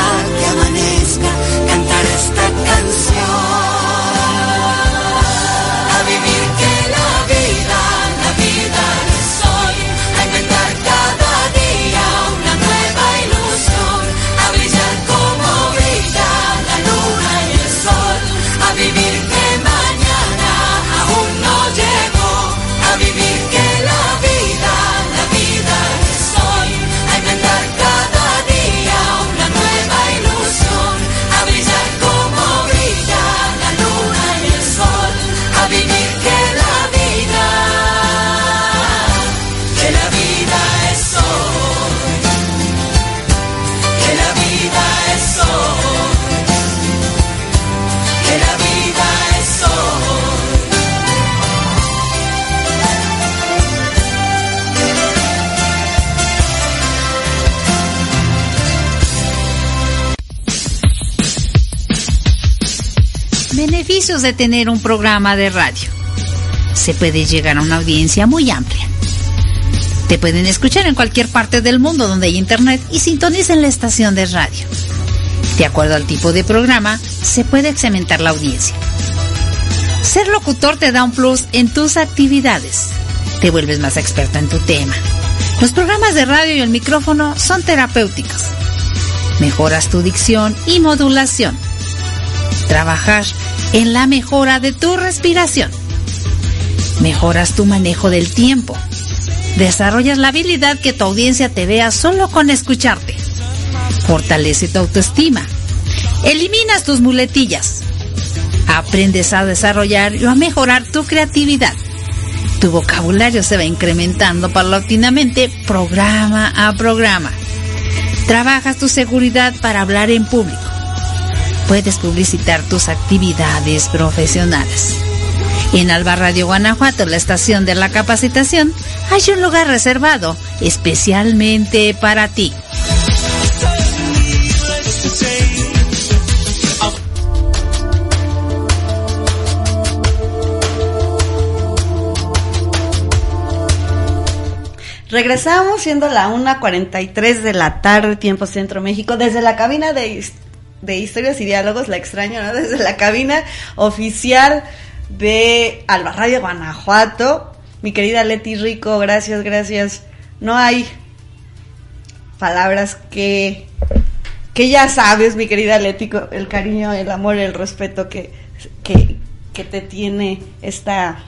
주여 beneficios de tener un programa de radio. Se puede llegar a una audiencia muy amplia. Te pueden escuchar en cualquier parte del mundo donde hay internet y sintonicen la estación de radio. De acuerdo al tipo de programa, se puede excementar la audiencia. Ser locutor te da un plus en tus actividades. Te vuelves más experto en tu tema. Los programas de radio y el micrófono son terapéuticos. Mejoras tu dicción y modulación. Trabajar en la mejora de tu respiración. Mejoras tu manejo del tiempo. Desarrollas la habilidad que tu audiencia te vea solo con escucharte. Fortalece tu autoestima. Eliminas tus muletillas. Aprendes a desarrollar y a mejorar tu creatividad. Tu vocabulario se va incrementando paulatinamente programa a programa. Trabajas tu seguridad para hablar en público. Puedes publicitar tus actividades profesionales. En Alba Radio Guanajuato, la estación de la capacitación, hay un lugar reservado especialmente para ti. Regresamos siendo la 1.43 de la tarde, tiempo Centro México, desde la cabina de, de Historias y Diálogos, la extraño, ¿no? Desde la cabina oficial de Alba Radio Guanajuato. Mi querida Leti Rico, gracias, gracias. No hay palabras que, que ya sabes, mi querida Leti, el cariño, el amor, el respeto que, que, que te tiene esta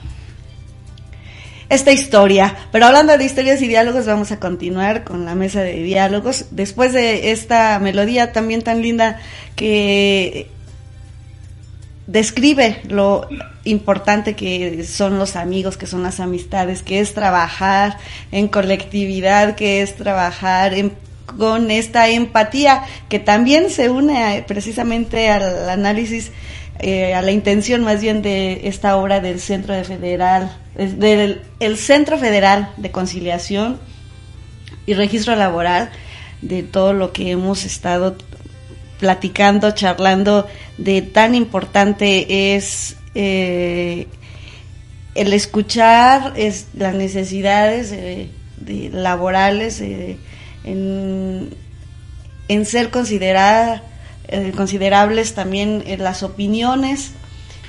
esta historia. Pero hablando de historias y diálogos, vamos a continuar con la mesa de diálogos. Después de esta melodía también tan linda que describe lo importante que son los amigos, que son las amistades, que es trabajar en colectividad, que es trabajar con esta empatía que también se une precisamente al análisis eh, a la intención más bien de esta obra del Centro de Federal, del el Centro Federal de Conciliación y Registro Laboral, de todo lo que hemos estado platicando, charlando, de tan importante es eh, el escuchar es, las necesidades de, laborales en, en ser considerada eh, considerables también eh, las opiniones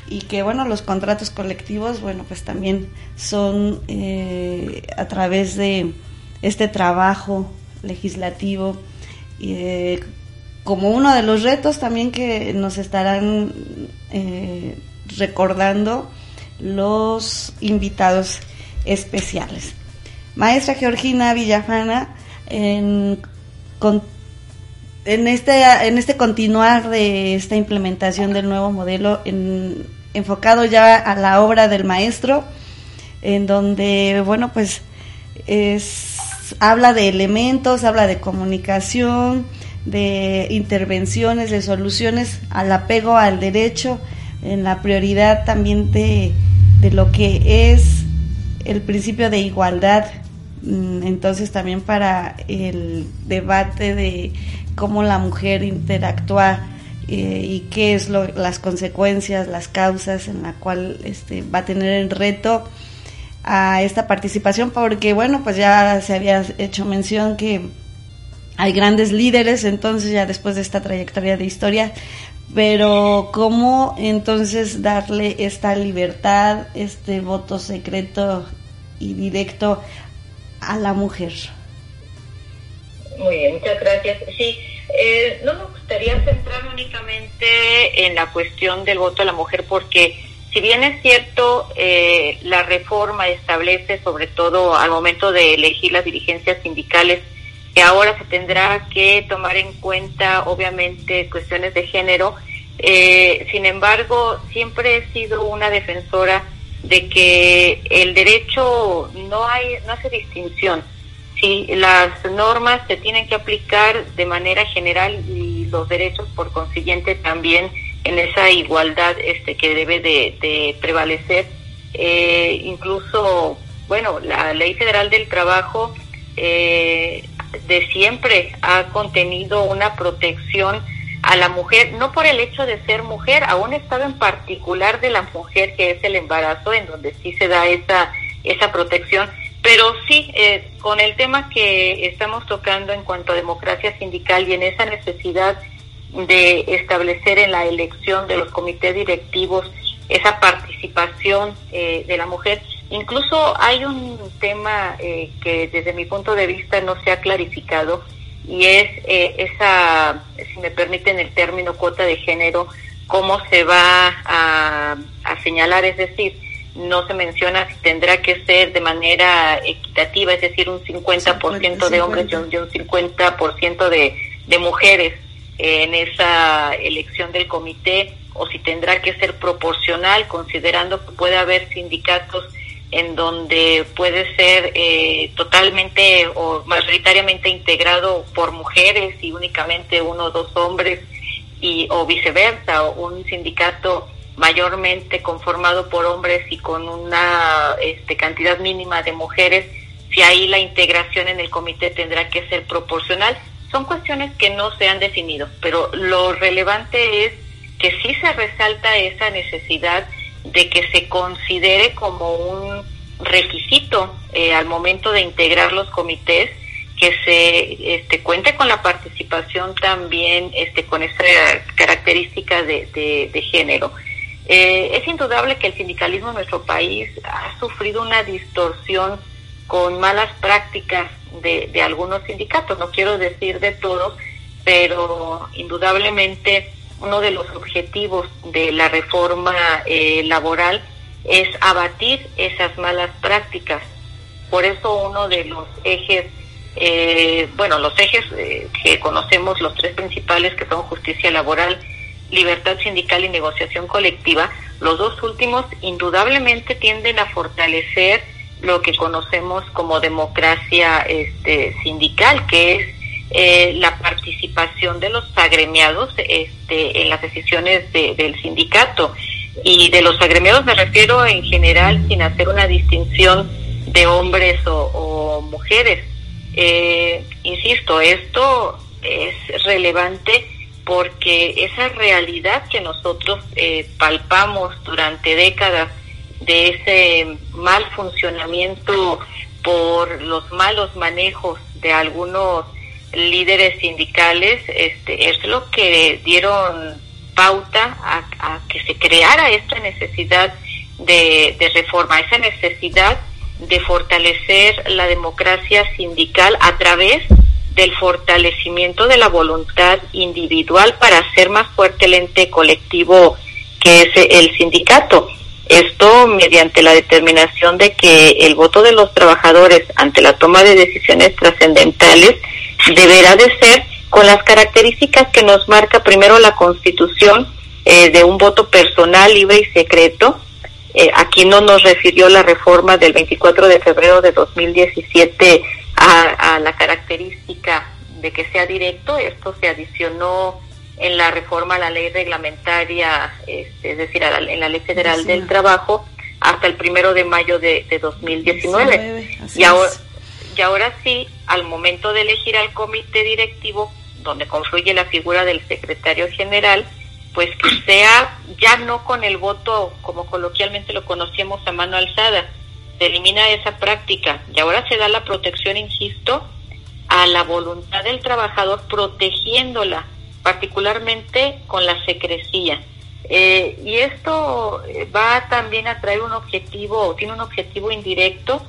y que bueno los contratos colectivos bueno pues también son eh, a través de este trabajo legislativo como uno de los retos también que nos estarán recordando los invitados especiales. Maestra Georgina Villafana en, en este, en este continuar de esta implementación del nuevo modelo, enfocado ya a la obra del maestro, en donde, bueno, pues es, habla de elementos, habla de comunicación, de intervenciones, de soluciones al apego al derecho, en la prioridad también de, de lo que es el principio de igualdad. Mm, entonces también para el debate de cómo la mujer interactúa eh, y qué es lo, las consecuencias, las causas en la cual este, va a tener el reto a esta participación, porque bueno, pues ya se había hecho mención que hay grandes líderes, entonces ya después de esta trayectoria de historia, pero cómo entonces darle esta libertad, este voto secreto y directo a la mujer. Muy bien, muchas gracias. Sí, eh, no me gustaría centrar únicamente en la cuestión del voto de la mujer porque si bien es cierto, eh, la reforma establece, sobre todo al momento de elegir las dirigencias sindicales, que ahora se tendrá que tomar en cuenta, obviamente, cuestiones de género. Eh, sin embargo, siempre he sido una defensora de que el derecho no hay, no hace distinción Sí, las normas se tienen que aplicar de manera general y los derechos por consiguiente también en esa igualdad este que debe de, prevalecer. Eh, incluso, bueno, la Ley Federal del Trabajo eh, de siempre ha contenido una protección a la mujer, no por el hecho de ser mujer, a un estado en particular de la mujer que es el embarazo, en donde sí se da esa, esa protección, pero sí, eh, con el tema que estamos tocando en cuanto a democracia sindical y en esa necesidad de establecer en la elección de los comités directivos esa participación eh, de la mujer, incluso hay un tema eh, que desde mi punto de vista no se ha clarificado, y es eh, esa, si me permiten el término cuota de género, cómo se va a, señalar, es decir, no se menciona si tendrá que ser de manera equitativa, es decir, un 50% de hombres y un, 50% de, de mujeres en esa elección del comité, o si tendrá que ser proporcional, considerando que puede haber sindicatos en donde puede ser eh, totalmente o mayoritariamente integrado por mujeres y únicamente uno o dos hombres y o viceversa o un sindicato mayormente conformado por hombres y con una este, cantidad mínima de mujeres si ahí la integración en el comité tendrá que ser proporcional son cuestiones que no se han definido pero lo relevante es que sí se resalta esa necesidad de que se considere como un requisito eh, al momento de integrar los comités que se este, cuente con la participación también este, con esa característica de, de, género. Eh, es indudable que el sindicalismo en nuestro país ha sufrido una distorsión con malas prácticas de, algunos sindicatos, no quiero decir de todos, pero indudablemente uno de los objetivos de la reforma eh, laboral es abatir esas malas prácticas. Por eso uno de los ejes, eh, bueno, los ejes eh, que conocemos, los tres principales que son justicia laboral, libertad sindical y negociación colectiva, los dos últimos indudablemente tienden a fortalecer lo que conocemos como democracia este, sindical, que es eh, la participación de los agremiados este, en las decisiones del sindicato. Y de los agremiados me refiero en general sin hacer una distinción de hombres o, mujeres. Eh, insisto, esto es relevante porque esa realidad que nosotros eh, palpamos durante décadas de ese mal funcionamiento por los malos manejos de algunos líderes sindicales este, es lo que dieron pauta a, que se creara esta necesidad de, de, reforma, esa necesidad de fortalecer la democracia sindical a través del fortalecimiento de la voluntad individual para hacer más fuerte el ente colectivo que es el sindicato. Esto mediante la determinación de que el voto de los trabajadores ante la toma de decisiones trascendentales deberá de ser con las características que nos marca primero la Constitución eh, de un voto personal, libre y secreto. Eh, aquí no nos refirió la reforma del 24 de febrero de 2017 a, a la característica de que sea directo. Esto se adicionó en la reforma a la ley reglamentaria, este, es decir, en la ley federal del trabajo, hasta el primero de mayo de, de 2019. y ahora, y ahora sí, al momento de elegir al comité directivo, donde confluye la figura del secretario general, pues que sea ya no con el voto como coloquialmente lo conocíamos a mano alzada, se elimina esa práctica y ahora se da la protección, insisto, a la voluntad del trabajador protegiéndola, particularmente con la secrecía. Eh, y esto va también a traer un objetivo, tiene un objetivo indirecto,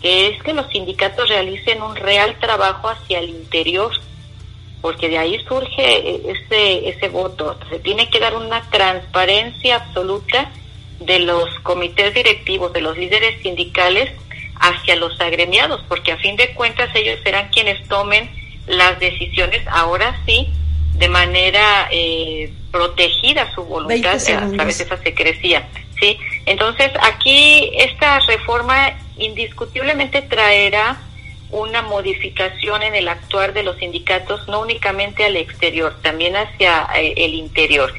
que es que los sindicatos realicen un real trabajo hacia el interior, porque de ahí surge ese, ese voto. Se tiene que dar una transparencia absoluta de los comités directivos, de los líderes sindicales hacia los agremiados, porque a fin de cuentas ellos serán quienes tomen las decisiones, ahora sí, de manera eh, protegida su voluntad a través de esa secrecía. ¿sí? Entonces, aquí esta reforma indiscutiblemente traerá una modificación en el actuar de los sindicatos, no únicamente al exterior, también hacia eh, el interior.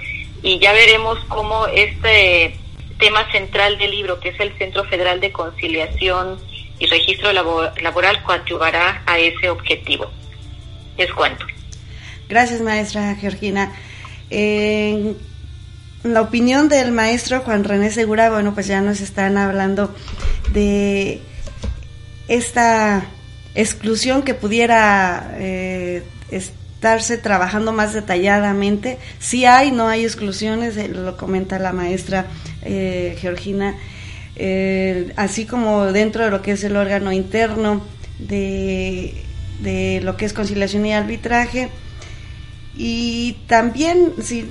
Y ya veremos cómo este tema central del libro, que es el Centro Federal de Conciliación y Registro Laboral, coadyuvará a ese objetivo. Es cuanto. Gracias, maestra Georgina. en la opinión del maestro Juan René Segura, bueno, pues ya nos están hablando de esta exclusión que pudiera eh, estarse trabajando más detalladamente. Si hay, no hay exclusiones, eh, lo comenta la maestra eh, Georgina, así como dentro de lo que es el órgano interno de, lo que es conciliación y arbitraje. Y también, si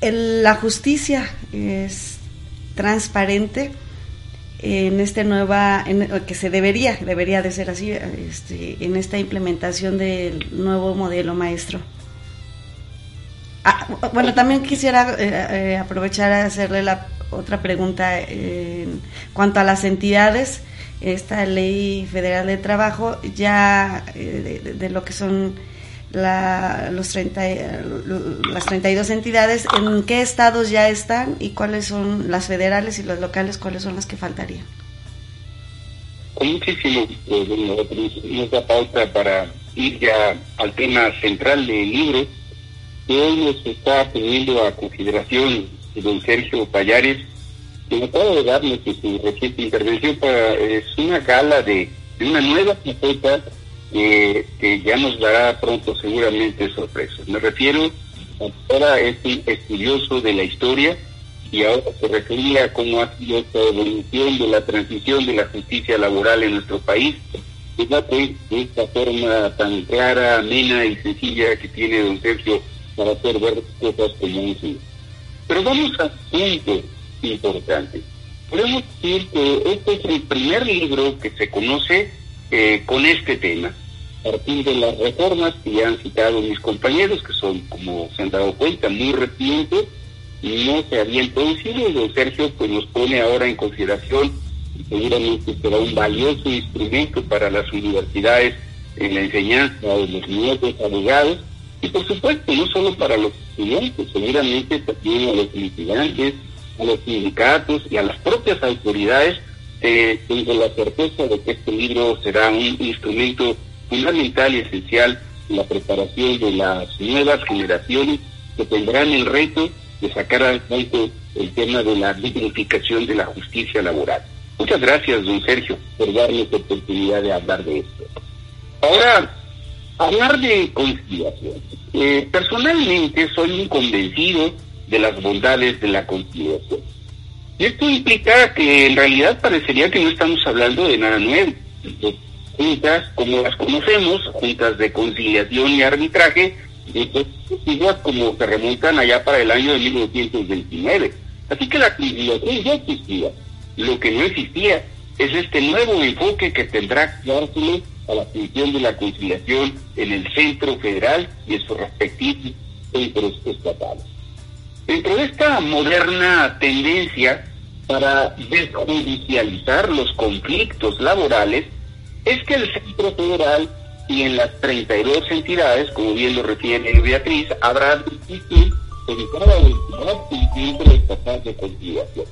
la justicia es transparente, en este nueva que se debería debería de ser así este, en esta implementación del nuevo modelo maestro ah, bueno también quisiera eh, eh, aprovechar a hacerle la otra pregunta cuanto a las entidades esta ley federal de trabajo ya eh, de, lo que son la, los 30, las 32 entidades, ¿en qué estados ya están y cuáles son las federales y las locales, cuáles son las que faltarían? Con muchísimo eh, da pauta para ir ya al tema central del libro, que nos está teniendo a consideración don Sergio Payares, que acaba de darnos su reciente intervención para, es una gala de, una nueva faceta que ya nos dará pronto seguramente sorpresas. Me refiero, ahora es un estudioso de la historia y ahora se refería a cómo ha sido esta evolución de la transición de la justicia laboral en nuestro país. Fíjate esta forma tan clara, amena y sencilla que tiene don Sergio para hacer ver cosas como un Pero vamos a punto importante. Podemos decir que este es el primer libro que se conoce eh, con este tema, a partir de las reformas que ya han citado mis compañeros, que son, como se han dado cuenta, muy recientes, no se habían producido, y don Sergio pues nos pone ahora en consideración, y seguramente será un valioso instrumento para las universidades en la enseñanza de los nuevos abogados, y por supuesto no solo para los estudiantes, seguramente también a los litigantes, a los sindicatos y a las propias autoridades eh, tengo la certeza de que este libro será un instrumento fundamental y esencial en la preparación de las nuevas generaciones que tendrán el reto de sacar adelante el tema de la dignificación de la justicia laboral. Muchas gracias, don Sergio, por darnos la oportunidad de hablar de esto. Ahora, hablar de conciliación. Eh, personalmente soy un convencido de las bondades de la conciliación y esto implica que en realidad parecería que no estamos hablando de nada nuevo. juntas, como las conocemos, juntas de conciliación y arbitraje, como se remontan allá para el año de 1929. Así que la conciliación ya existía. Lo que no existía es este nuevo enfoque que tendrá que a la función de la conciliación en el centro federal y en sus respectivos centros estatales. Dentro de esta moderna tendencia para desjudicializar los conflictos laborales, es que el Centro Federal y en las 32 entidades, como bien lo refiere Beatriz, habrá difícil en cada entidad un centro estatal de conciliación.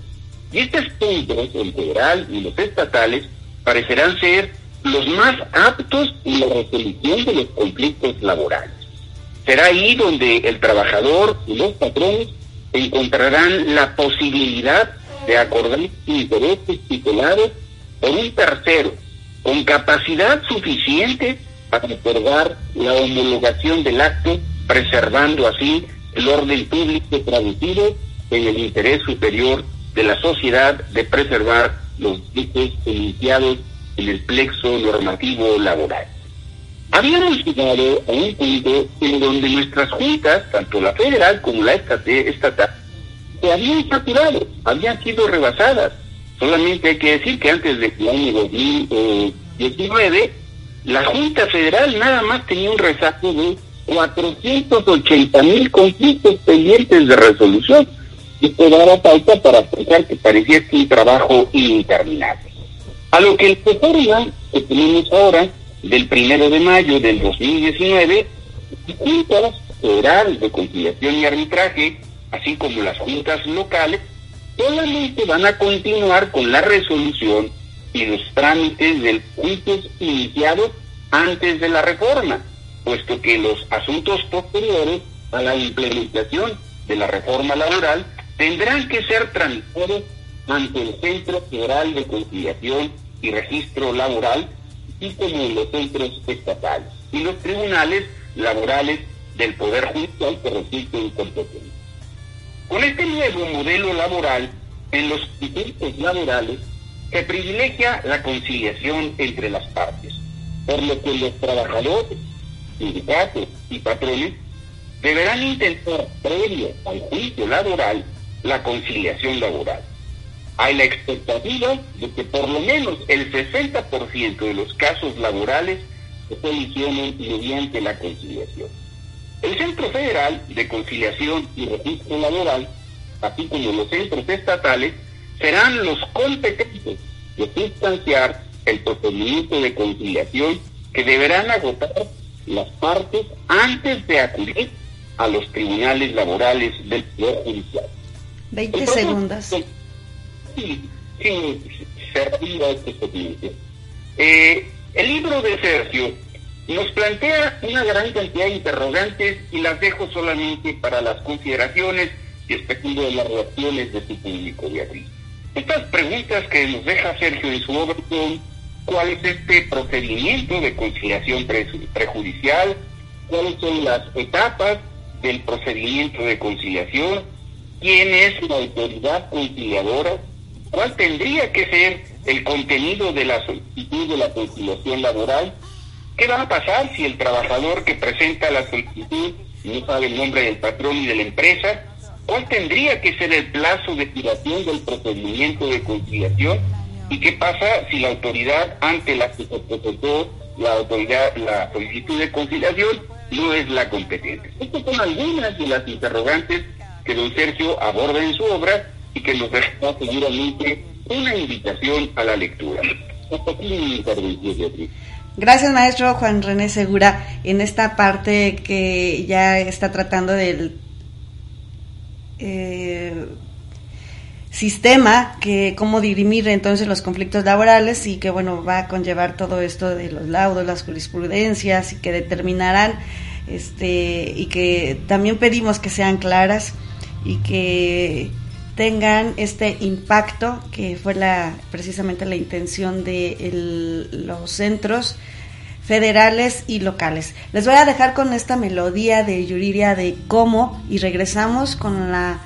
Y estos centros, el federal y los estatales, parecerán ser los más aptos en la resolución de los conflictos laborales. Será ahí donde el trabajador y los patrones encontrarán la posibilidad de acordar intereses titulares por un tercero con capacidad suficiente para acordar la homologación del acto, preservando así el orden público traducido en el interés superior de la sociedad de preservar los derechos iniciados en el plexo normativo laboral. Habíamos llegado a un punto en donde nuestras juntas, tanto la federal como la estatal, se habían saturado, habían sido rebasadas. Solamente hay que decir que antes del año 2019, la Junta Federal nada más tenía un rezago de 480 mil conflictos pendientes de resolución. y Esto daba pauta para pensar que parecía un trabajo interminable. A lo que el reforma que tenemos ahora del primero de mayo del 2019, juntas federales de conciliación y arbitraje, así como las juntas locales, solamente van a continuar con la resolución y los trámites del juicios iniciados antes de la reforma, puesto que los asuntos posteriores a la implementación de la reforma laboral tendrán que ser tramitados ante el Centro Federal de Conciliación y Registro Laboral, y como los centros estatales y los tribunales laborales del Poder Judicial que resulten competentes. Con este nuevo modelo laboral, en los institutos laborales se privilegia la conciliación entre las partes, por lo que los trabajadores, sindicatos y patrones deberán intentar, previo al juicio laboral, la conciliación laboral. Hay la expectativa de que por lo menos el 60% de los casos laborales se solucionen mediante la conciliación. El Centro Federal de Conciliación y Registro Laboral, así como los centros estatales, serán los competentes de sustanciar el procedimiento de conciliación que deberán agotar las partes antes de acudir a los tribunales laborales del Poder Judicial. 20 segundos. Sí, sí, se este eh, el libro de Sergio nos plantea una gran cantidad de interrogantes y las dejo solamente para las consideraciones y especulo de las reacciones de su público, Beatriz. Estas preguntas que nos deja Sergio en su obra son cuál es este procedimiento de conciliación prejudicial, cuáles son las etapas del procedimiento de conciliación, quién es la autoridad conciliadora, cuál tendría que ser el contenido de la solicitud de la conciliación laboral, qué va a pasar si el trabajador que presenta la solicitud no sabe el nombre del patrón y de la empresa, cuál tendría que ser el plazo de expiración del procedimiento de conciliación y qué pasa si la autoridad ante la que se presentó la autoridad, la solicitud de conciliación no es la competente. Estas son algunas de las interrogantes que don Sergio aborda en su obra y que nos deja seguramente una invitación a la lectura. Gracias, maestro Juan René Segura, en esta parte que ya está tratando del eh, sistema, que cómo dirimir entonces los conflictos laborales y que, bueno, va a conllevar todo esto de los laudos, las jurisprudencias y que determinarán, este, y que también pedimos que sean claras y que tengan este impacto que fue la precisamente la intención de los centros federales y locales. Les voy a dejar con esta melodía de Yuriria de cómo y regresamos con la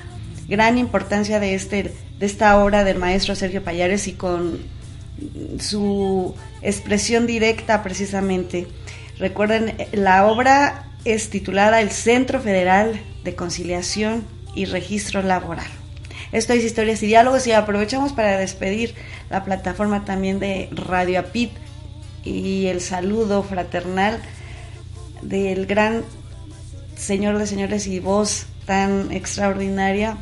gran importancia de este de esta obra del maestro Sergio Payares y con su expresión directa precisamente. Recuerden, la obra es titulada El Centro Federal de Conciliación y Registro Laboral. Esto es Historias y Diálogos y aprovechamos para despedir la plataforma también de Radio Apit y el saludo fraternal del gran señor de señores y voz tan extraordinaria,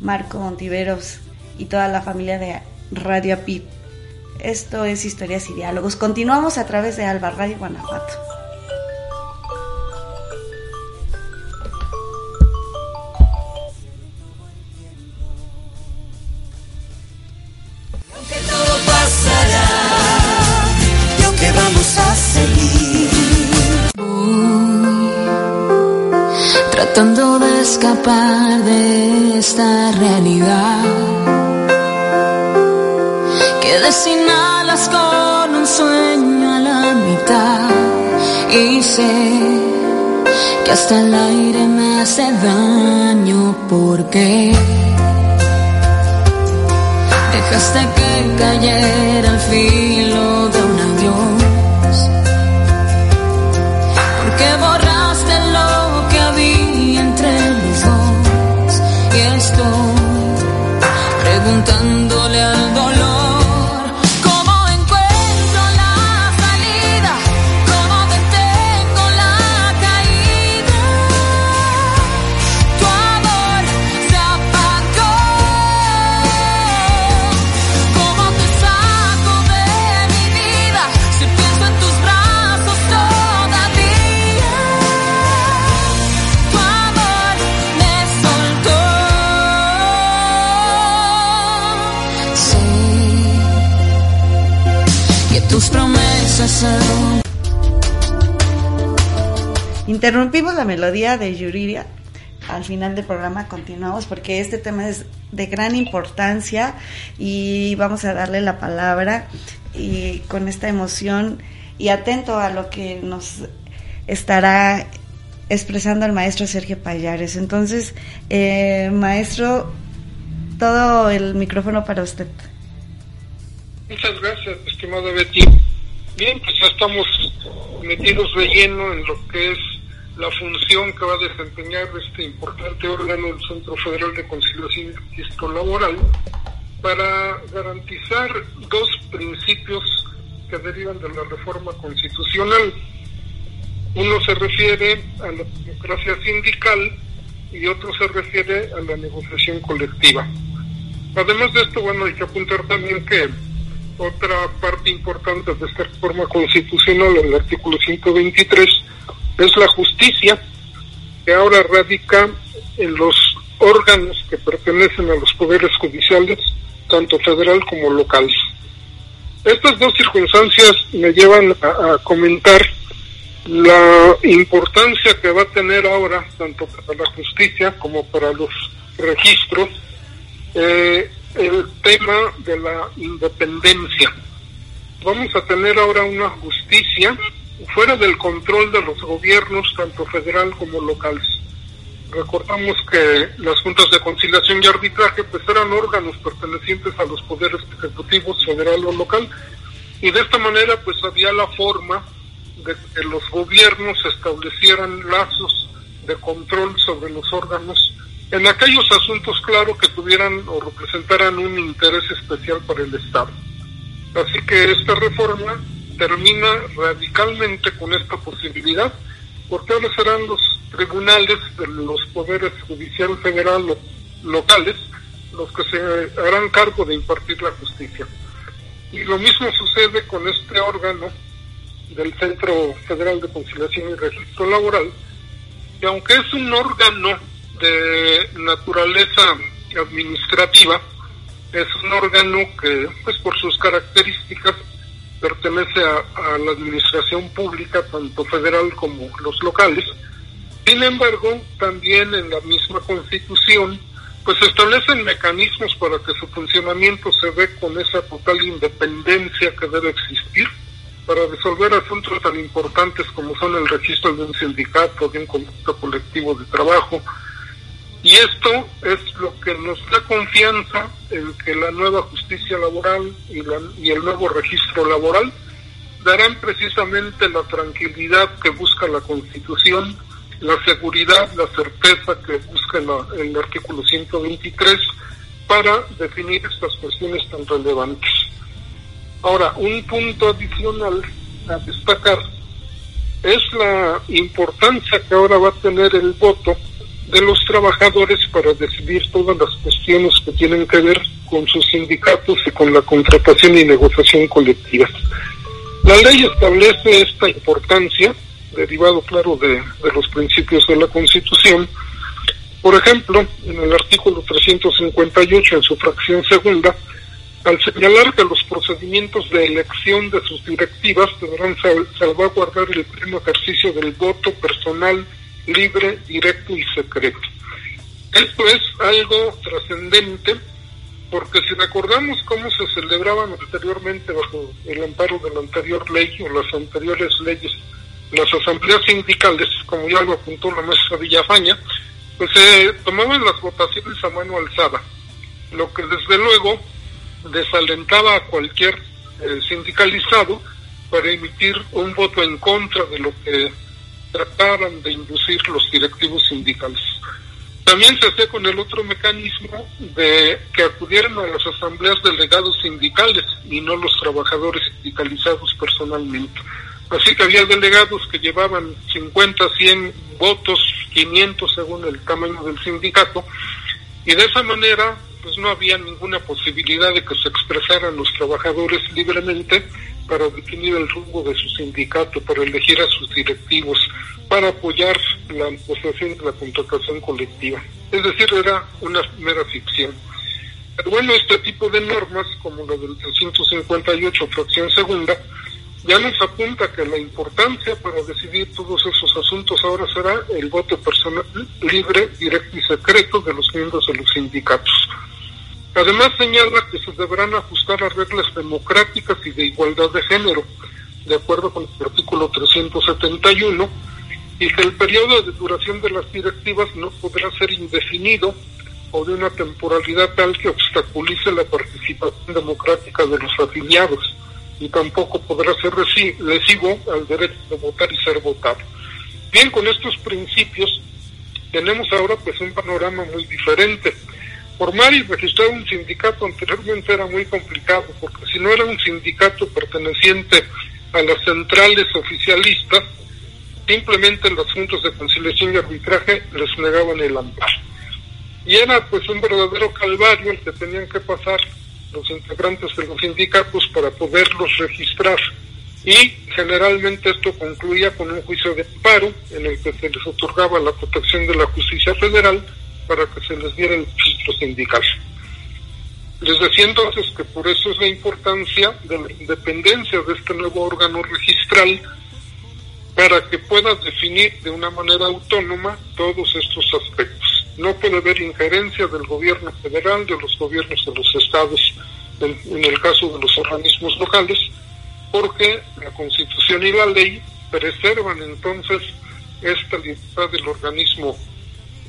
Marco Montiveros y toda la familia de Radio Apit. Esto es Historias y Diálogos. Continuamos a través de Alba Radio Guanajuato. Hasta el aire me hace daño porque dejaste que cayera Interrumpimos la melodía de Yuriria. Al final del programa continuamos porque este tema es de gran importancia y vamos a darle la palabra y con esta emoción y atento a lo que nos estará expresando el maestro Sergio Payares. Entonces, eh, maestro, todo el micrófono para usted. Muchas gracias, estimada Betty. Bien, pues ya estamos metidos de lleno en lo que es la función que va a desempeñar este importante órgano del Centro Federal de Conciliación y Laboral para garantizar dos principios que derivan de la reforma constitucional. Uno se refiere a la democracia sindical y otro se refiere a la negociación colectiva. Además de esto, bueno, hay que apuntar también que otra parte importante de esta reforma constitucional, el artículo 123, es la justicia, que ahora radica en los órganos que pertenecen a los poderes judiciales, tanto federal como local. Estas dos circunstancias me llevan a, comentar la importancia que va a tener ahora, tanto para la justicia como para los registros, eh, el tema de la independencia. Vamos a tener ahora una justicia fuera del control de los gobiernos, tanto federal como locales. Recordamos que las juntas de conciliación y arbitraje pues eran órganos pertenecientes a los poderes ejecutivos federal o local y de esta manera pues había la forma de que los gobiernos establecieran lazos de control sobre los órganos en aquellos asuntos, claro, que tuvieran o representaran un interés especial para el Estado. Así que esta reforma termina radicalmente con esta posibilidad, porque ahora serán los tribunales de los poderes judicial federal locales los que se harán cargo de impartir la justicia. Y lo mismo sucede con este órgano del Centro Federal de Conciliación y Registro Laboral, que aunque es un órgano de naturaleza administrativa, es un órgano que, pues por sus características, pertenece a, la administración pública, tanto federal como los locales. Sin embargo, también en la misma constitución, pues establecen mecanismos para que su funcionamiento se dé con esa total independencia que debe existir para resolver asuntos tan importantes como son el registro de un sindicato, de un conjunto colectivo de trabajo, y esto es lo que nos da confianza en que la nueva justicia laboral y, y el nuevo registro laboral darán precisamente la tranquilidad que busca la Constitución, la seguridad, la certeza que busca el artículo 123 para definir estas cuestiones tan relevantes. Ahora, un punto adicional a destacar es la importancia que ahora va a tener el voto de los trabajadores para decidir todas las cuestiones que tienen que ver con sus sindicatos y con la contratación y negociación colectiva. La ley establece esta importancia, derivado claro de, de los principios de la Constitución. Por ejemplo, en el artículo 358, en su fracción segunda, al señalar que los procedimientos de elección de sus directivas deberán salvaguardar el pleno ejercicio del voto personal libre, directo y secreto. Esto es algo trascendente porque si recordamos cómo se celebraban anteriormente bajo el amparo de la anterior ley o las anteriores leyes, las asambleas sindicales, como ya lo apuntó la maestra Villafaña, pues se tomaban las votaciones a mano alzada, lo que desde luego desalentaba a cualquier eh, sindicalizado para emitir un voto en contra de lo que trataran de inducir los directivos sindicales. También se hacía con el otro mecanismo de que acudieran a las asambleas delegados sindicales y no los trabajadores sindicalizados personalmente. Así que había delegados que llevaban 50, 100 votos, 500 según el tamaño del sindicato, y de esa manera pues no había ninguna posibilidad de que se expresaran los trabajadores libremente para definir el rumbo de su sindicato, para elegir a sus directivos, para apoyar la negociación de la contratación colectiva. Es decir, era una mera ficción. Pero bueno, este tipo de normas, como la del 358, fracción segunda, ya nos apunta que la importancia para decidir todos esos asuntos ahora será el voto personal libre, directo y secreto de los miembros de los sindicatos. Además señala que se deberán ajustar a reglas democráticas y de igualdad de género, de acuerdo con el artículo 371, y que el periodo de duración de las directivas no podrá ser indefinido o de una temporalidad tal que obstaculice la participación democrática de los afiliados y tampoco podrá ser lesivo al derecho de votar y ser votado. Bien, con estos principios tenemos ahora pues un panorama muy diferente. Formar y registrar un sindicato anteriormente era muy complicado porque si no era un sindicato perteneciente a las centrales oficialistas, simplemente los juntos de conciliación y arbitraje les negaban el amparo. Y era pues un verdadero calvario el que tenían que pasar los integrantes de los sindicatos para poderlos registrar. Y generalmente esto concluía con un juicio de amparo en el que se les otorgaba la protección de la justicia federal para que se les diera el registro sindical. Les decía entonces que por eso es la importancia de la independencia de este nuevo órgano registral para que pueda definir de una manera autónoma todos estos aspectos. No puede haber injerencia del gobierno federal, de los gobiernos de los estados, en, el caso de los organismos locales, porque la Constitución y la ley preservan entonces esta libertad del organismo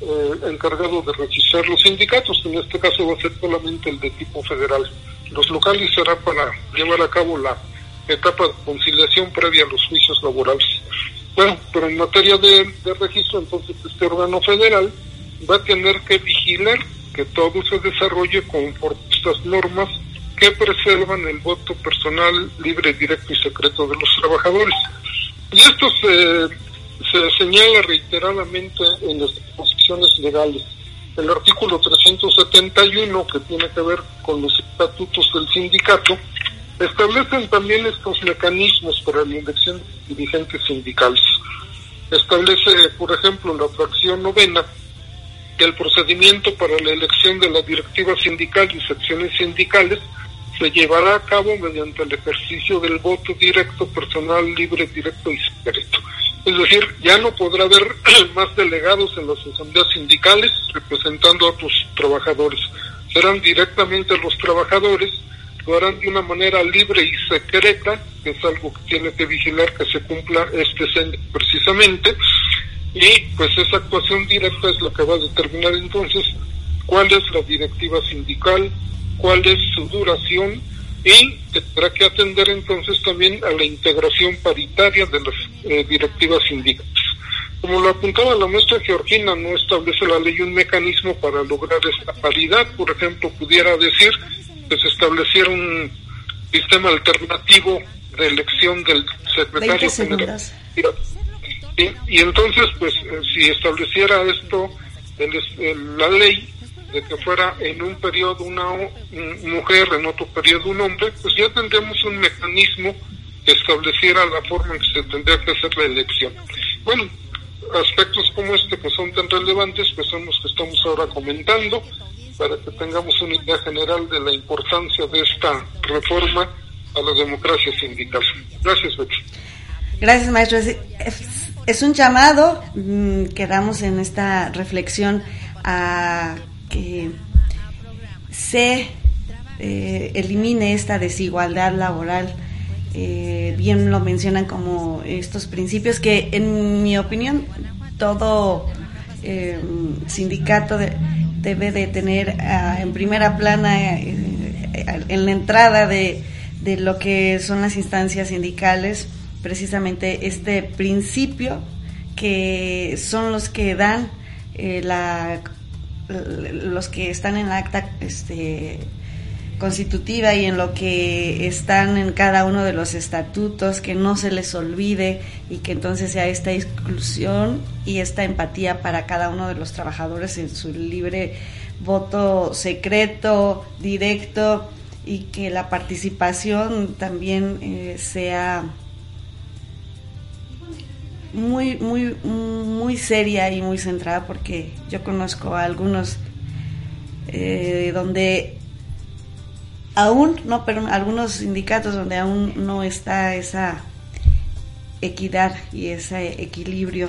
eh, encargado de registrar los sindicatos, en este caso va a ser solamente el de tipo federal. Los locales será para llevar a cabo la etapa de conciliación previa a los juicios laborales. Bueno, pero en materia de, registro, entonces este órgano federal va a tener que vigilar que todo se desarrolle conforme estas normas que preservan el voto personal libre, directo y secreto de los trabajadores. Y esto se, se señala reiteradamente en las disposiciones legales. El artículo 371, que tiene que ver con los estatutos del sindicato, Establecen también estos mecanismos para la elección de dirigentes sindicales. Establece, por ejemplo, la fracción novena que el procedimiento para la elección de la directiva sindical y secciones sindicales se llevará a cabo mediante el ejercicio del voto directo, personal, libre, directo y secreto. Es decir, ya no podrá haber más delegados en las asambleas sindicales representando a tus trabajadores. Serán directamente los trabajadores lo harán de una manera libre y secreta, que es algo que tiene que vigilar que se cumpla este precisamente, y pues esa actuación directa es la que va a determinar entonces cuál es la directiva sindical, cuál es su duración y tendrá que atender entonces también a la integración paritaria de las eh, directivas sindicales. Como lo apuntaba la maestra Georgina, no establece la ley un mecanismo para lograr esta paridad. Por ejemplo, pudiera decir que se estableciera un sistema alternativo de elección del secretario general. Y, entonces, pues, eh, si estableciera esto en, la ley, de que fuera en un periodo una mujer, en otro periodo un hombre, pues ya tendríamos un mecanismo que estableciera la forma en que se tendría que hacer la elección. Bueno, aspectos como este que son tan relevantes, pues son los que estamos ahora comentando para que tengamos una idea general de la importancia de esta reforma a la democracia sindical. Gracias, Betty. Gracias, maestro. Es, un llamado mm, que damos en esta reflexión a que se eh, elimine esta desigualdad laboral. Eh, bien lo mencionan como estos principios que, en mi opinión, todo eh, sindicato de, debe de tener ah, en primera plana eh, en la entrada de, de lo que son las instancias sindicales precisamente este principio que son los que dan eh, la los que están en la acta este constitutiva y en lo que están en cada uno de los estatutos, que no se les olvide y que entonces sea esta exclusión y esta empatía para cada uno de los trabajadores en su libre voto secreto, directo y que la participación también eh, sea muy muy muy seria y muy centrada porque yo conozco a algunos eh, donde aún, no, pero algunos sindicatos donde aún no está esa equidad y ese equilibrio.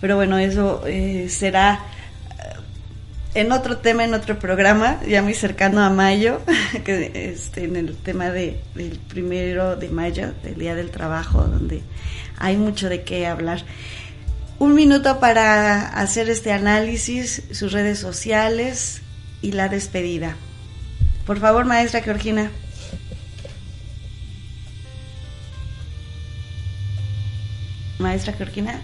Pero bueno, eso eh, será eh, en otro tema, en otro programa, ya muy cercano a mayo, que este, en el tema de, del primero de mayo, del Día del Trabajo, donde hay mucho de qué hablar. Un minuto para hacer este análisis, sus redes sociales y la despedida. Por favor, maestra Georgina. Maestra Georgina.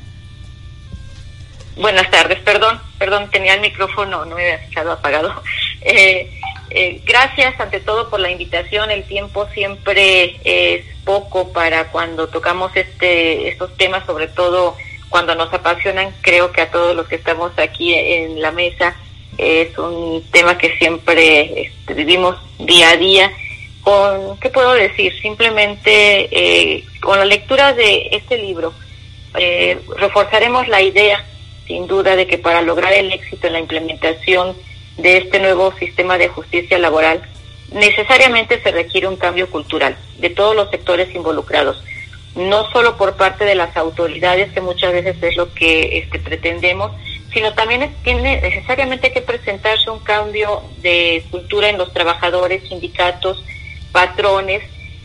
Buenas tardes, perdón, perdón, tenía el micrófono, no me había fijado apagado. Eh, eh, gracias ante todo por la invitación. El tiempo siempre es poco para cuando tocamos este estos temas, sobre todo cuando nos apasionan. Creo que a todos los que estamos aquí en la mesa es un tema que siempre este, vivimos día a día. Con, ¿Qué puedo decir? Simplemente eh, con la lectura de este libro eh, reforzaremos la idea, sin duda, de que para lograr el éxito en la implementación de este nuevo sistema de justicia laboral, necesariamente se requiere un cambio cultural de todos los sectores involucrados, no solo por parte de las autoridades, que muchas veces es lo que este, pretendemos, sino también tiene necesariamente que presentarse un cambio de cultura en los trabajadores, sindicatos, patrones,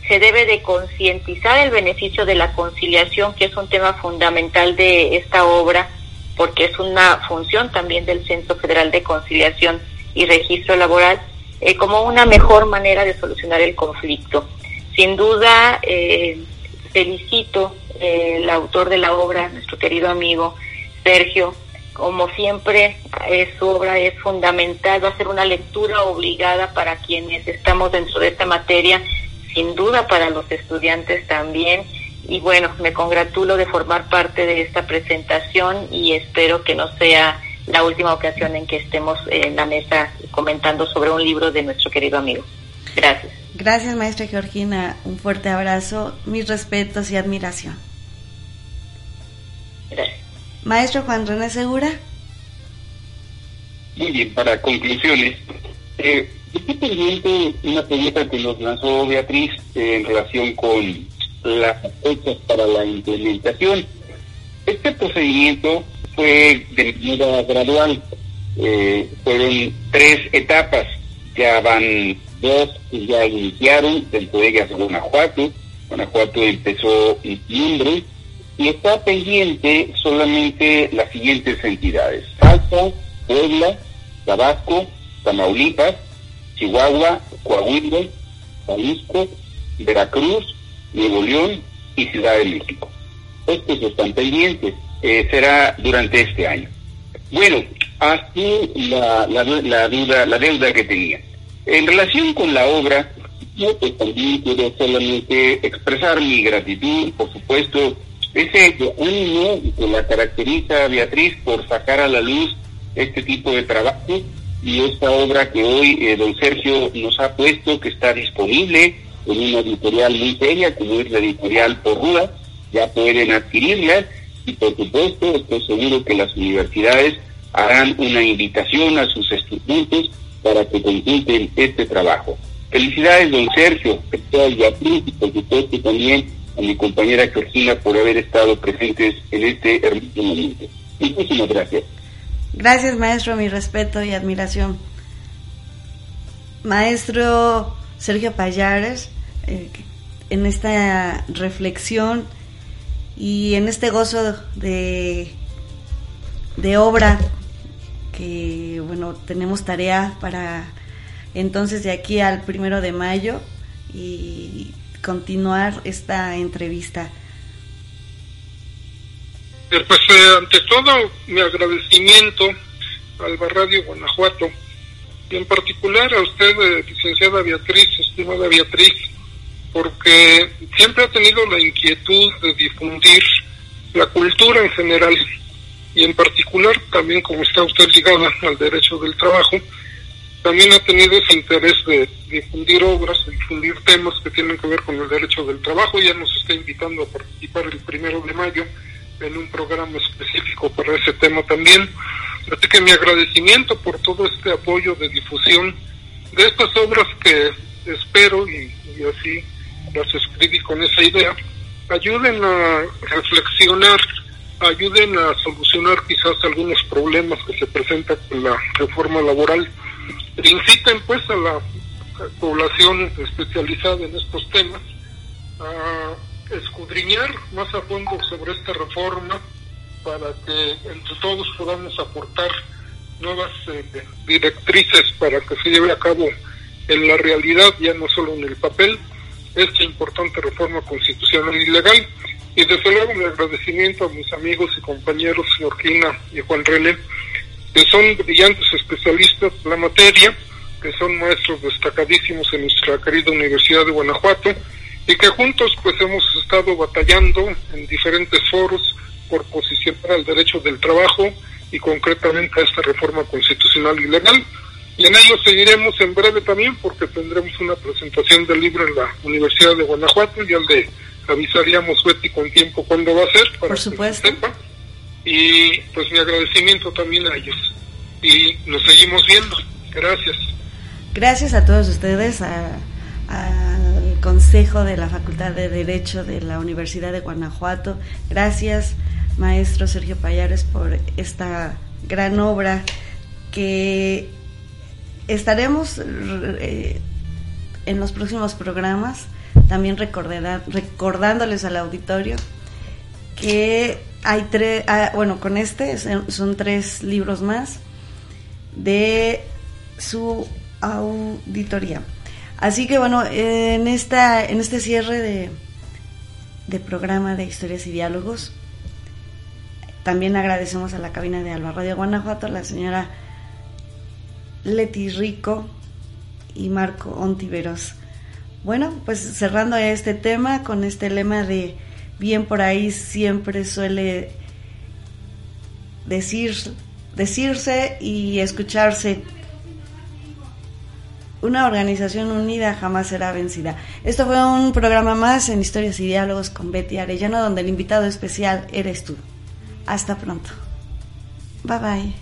se debe de concientizar el beneficio de la conciliación, que es un tema fundamental de esta obra, porque es una función también del Centro Federal de Conciliación y Registro Laboral, eh, como una mejor manera de solucionar el conflicto. Sin duda, eh, felicito eh, el autor de la obra, nuestro querido amigo Sergio, como siempre, su obra es fundamental, va a ser una lectura obligada para quienes estamos dentro de esta materia sin duda para los estudiantes también. Y bueno, me congratulo de formar parte de esta presentación y espero que no sea la última ocasión en que estemos en la mesa comentando sobre un libro de nuestro querido amigo. Gracias. Gracias, maestra Georgina. Un fuerte abrazo, mis respetos y admiración. Gracias. Maestro Juan René Segura. Muy bien, para conclusiones, eh, Estoy pendiente una pregunta que nos lanzó Beatriz eh, en relación con las fechas para la implementación. Este procedimiento fue de manera gradual. Eh, fueron tres etapas. Ya van dos que ya iniciaron, dentro de ellas Guanajuato. Guanajuato empezó en noviembre y está pendiente solamente las siguientes entidades. Salta, Puebla, Tabasco, Tamaulipas Chihuahua, Coahuila, Jalisco, Veracruz, Nuevo León y Ciudad de México. Estos están pendientes, eh, será durante este año. Bueno, así la, la, la, deuda, la deuda que tenía. En relación con la obra, yo pues, también quiero solamente expresar mi gratitud, por supuesto, ese ánimo que la caracteriza Beatriz por sacar a la luz este tipo de trabajo y esta obra que hoy eh, don Sergio nos ha puesto, que está disponible en una editorial muy seria, como es la editorial Porrúa, ya pueden adquirirla y por supuesto estoy seguro que las universidades harán una invitación a sus estudiantes para que consulten este trabajo. Felicidades, don Sergio, y por supuesto también a mi compañera Georgina por haber estado presentes en este hermoso momento. Muchísimas gracias. Gracias, maestro, mi respeto y admiración. Maestro Sergio Payares, eh, en esta reflexión y en este gozo de, de obra que, bueno, tenemos tarea para entonces de aquí al primero de mayo y continuar esta entrevista. Pues eh, ante todo, mi agradecimiento al Radio Guanajuato y en particular a usted, eh, licenciada Beatriz, estimada Beatriz, porque siempre ha tenido la inquietud de difundir la cultura en general y en particular también como está usted ligada al derecho del trabajo, también ha tenido ese interés de difundir obras, de difundir temas que tienen que ver con el derecho del trabajo. Ya nos está invitando a participar el primero de mayo en un programa específico para ese tema también. Así que mi agradecimiento por todo este apoyo de difusión de estas obras que espero, y, así las escribí con esa idea, ayuden a reflexionar, ayuden a solucionar quizás algunos problemas que se presentan con la reforma laboral, e inciten pues a la población especializada en estos temas a escudriñar más a fondo sobre esta reforma para que entre todos podamos aportar nuevas eh, directrices para que se lleve a cabo en la realidad, ya no solo en el papel, esta importante reforma constitucional y legal. Y desde luego mi agradecimiento a mis amigos y compañeros Georgina y Juan René, que son brillantes especialistas en la materia, que son maestros destacadísimos en nuestra querida Universidad de Guanajuato, y que juntos pues hemos estado batallando en diferentes foros por posicionar el derecho del trabajo y concretamente a esta reforma constitucional y legal. Y en ello seguiremos en breve también porque tendremos una presentación del libro en la Universidad de Guanajuato, ya le avisaríamos Betty con tiempo cuándo va a ser para que sepa. Y pues mi agradecimiento también a ellos. Y nos seguimos viendo. Gracias. Gracias a todos ustedes, al Consejo de la Facultad de Derecho de la Universidad de Guanajuato. Gracias maestro Sergio Payares por esta gran obra que estaremos eh, en los próximos programas también recordándoles al auditorio que hay tres, ah, bueno, con este son, tres libros más de su auditoría. Así que bueno, en esta en este cierre de, de programa de historias y diálogos también agradecemos a la cabina de Alba Radio Guanajuato, la señora Leti Rico y Marco Ontiveros. Bueno, pues cerrando este tema con este lema de bien por ahí siempre suele decir, decirse y escucharse una organización unida jamás será vencida. Esto fue un programa más en Historias y Diálogos con Betty Arellano, donde el invitado especial eres tú. Hasta pronto. Bye bye.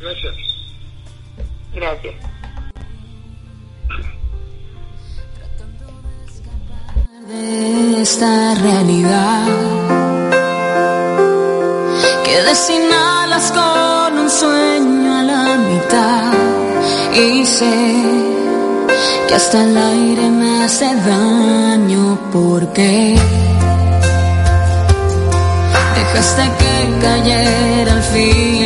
Gracias. Gracias. de esta realidad que sin alas con un sueño a la mitad y sé que hasta el aire me hace daño porque Dejaste que cayera al filo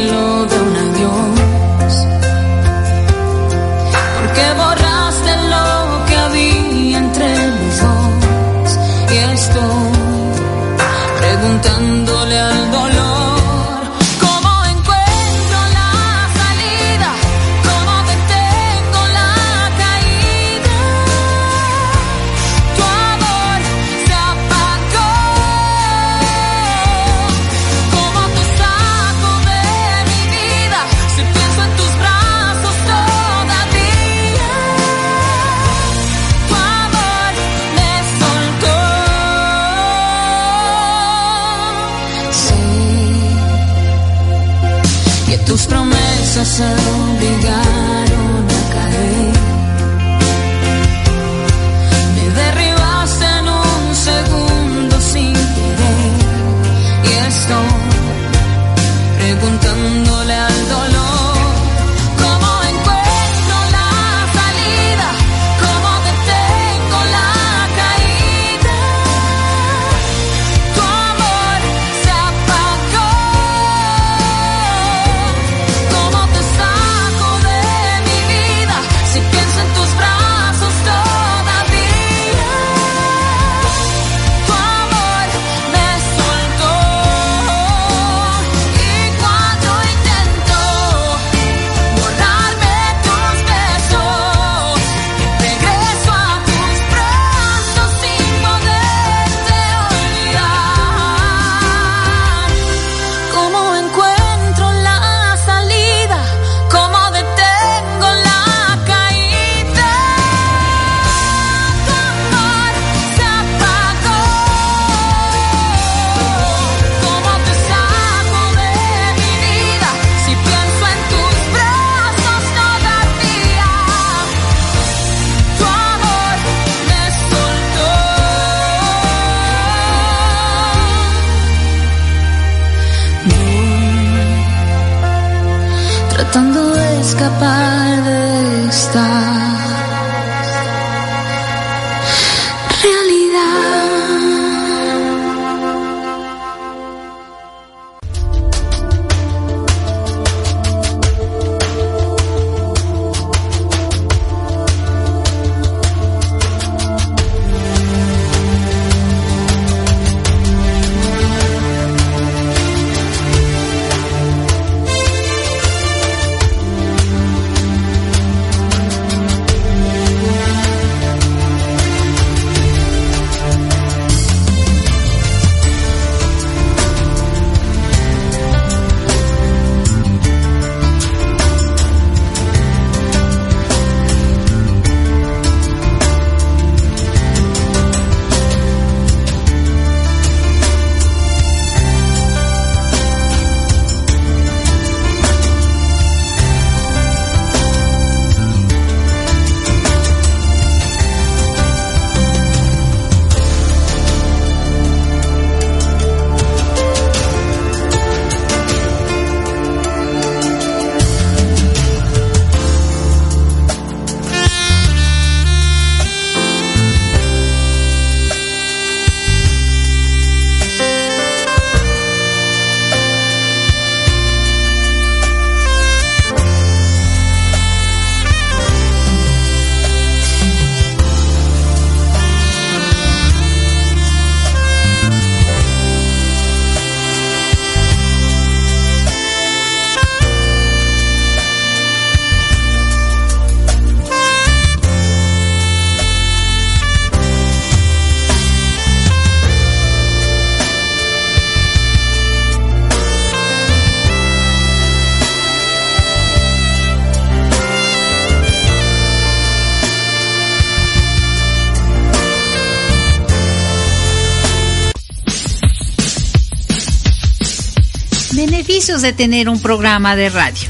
de tener un programa de radio.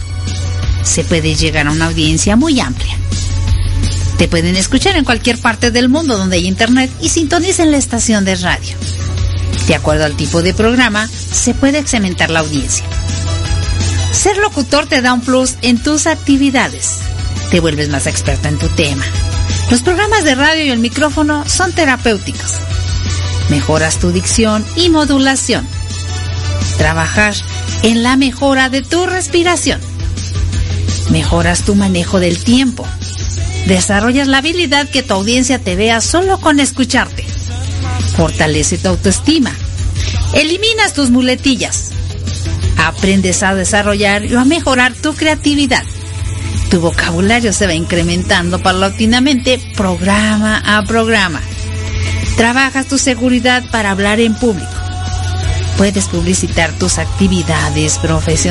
Se puede llegar a una audiencia muy amplia. Te pueden escuchar en cualquier parte del mundo donde hay internet y sintonicen la estación de radio. De acuerdo al tipo de programa, se puede segmentar la audiencia. Ser locutor te da un plus en tus actividades. Te vuelves más experta en tu tema. Los programas de radio y el micrófono son terapéuticos. Mejoras tu dicción y modulación. Trabajar en la mejora de tu respiración. Mejoras tu manejo del tiempo. Desarrollas la habilidad que tu audiencia te vea solo con escucharte. Fortalece tu autoestima. Eliminas tus muletillas. Aprendes a desarrollar y a mejorar tu creatividad. Tu vocabulario se va incrementando paulatinamente programa a programa. Trabajas tu seguridad para hablar en público. Puedes publicitar tus actividades profesionales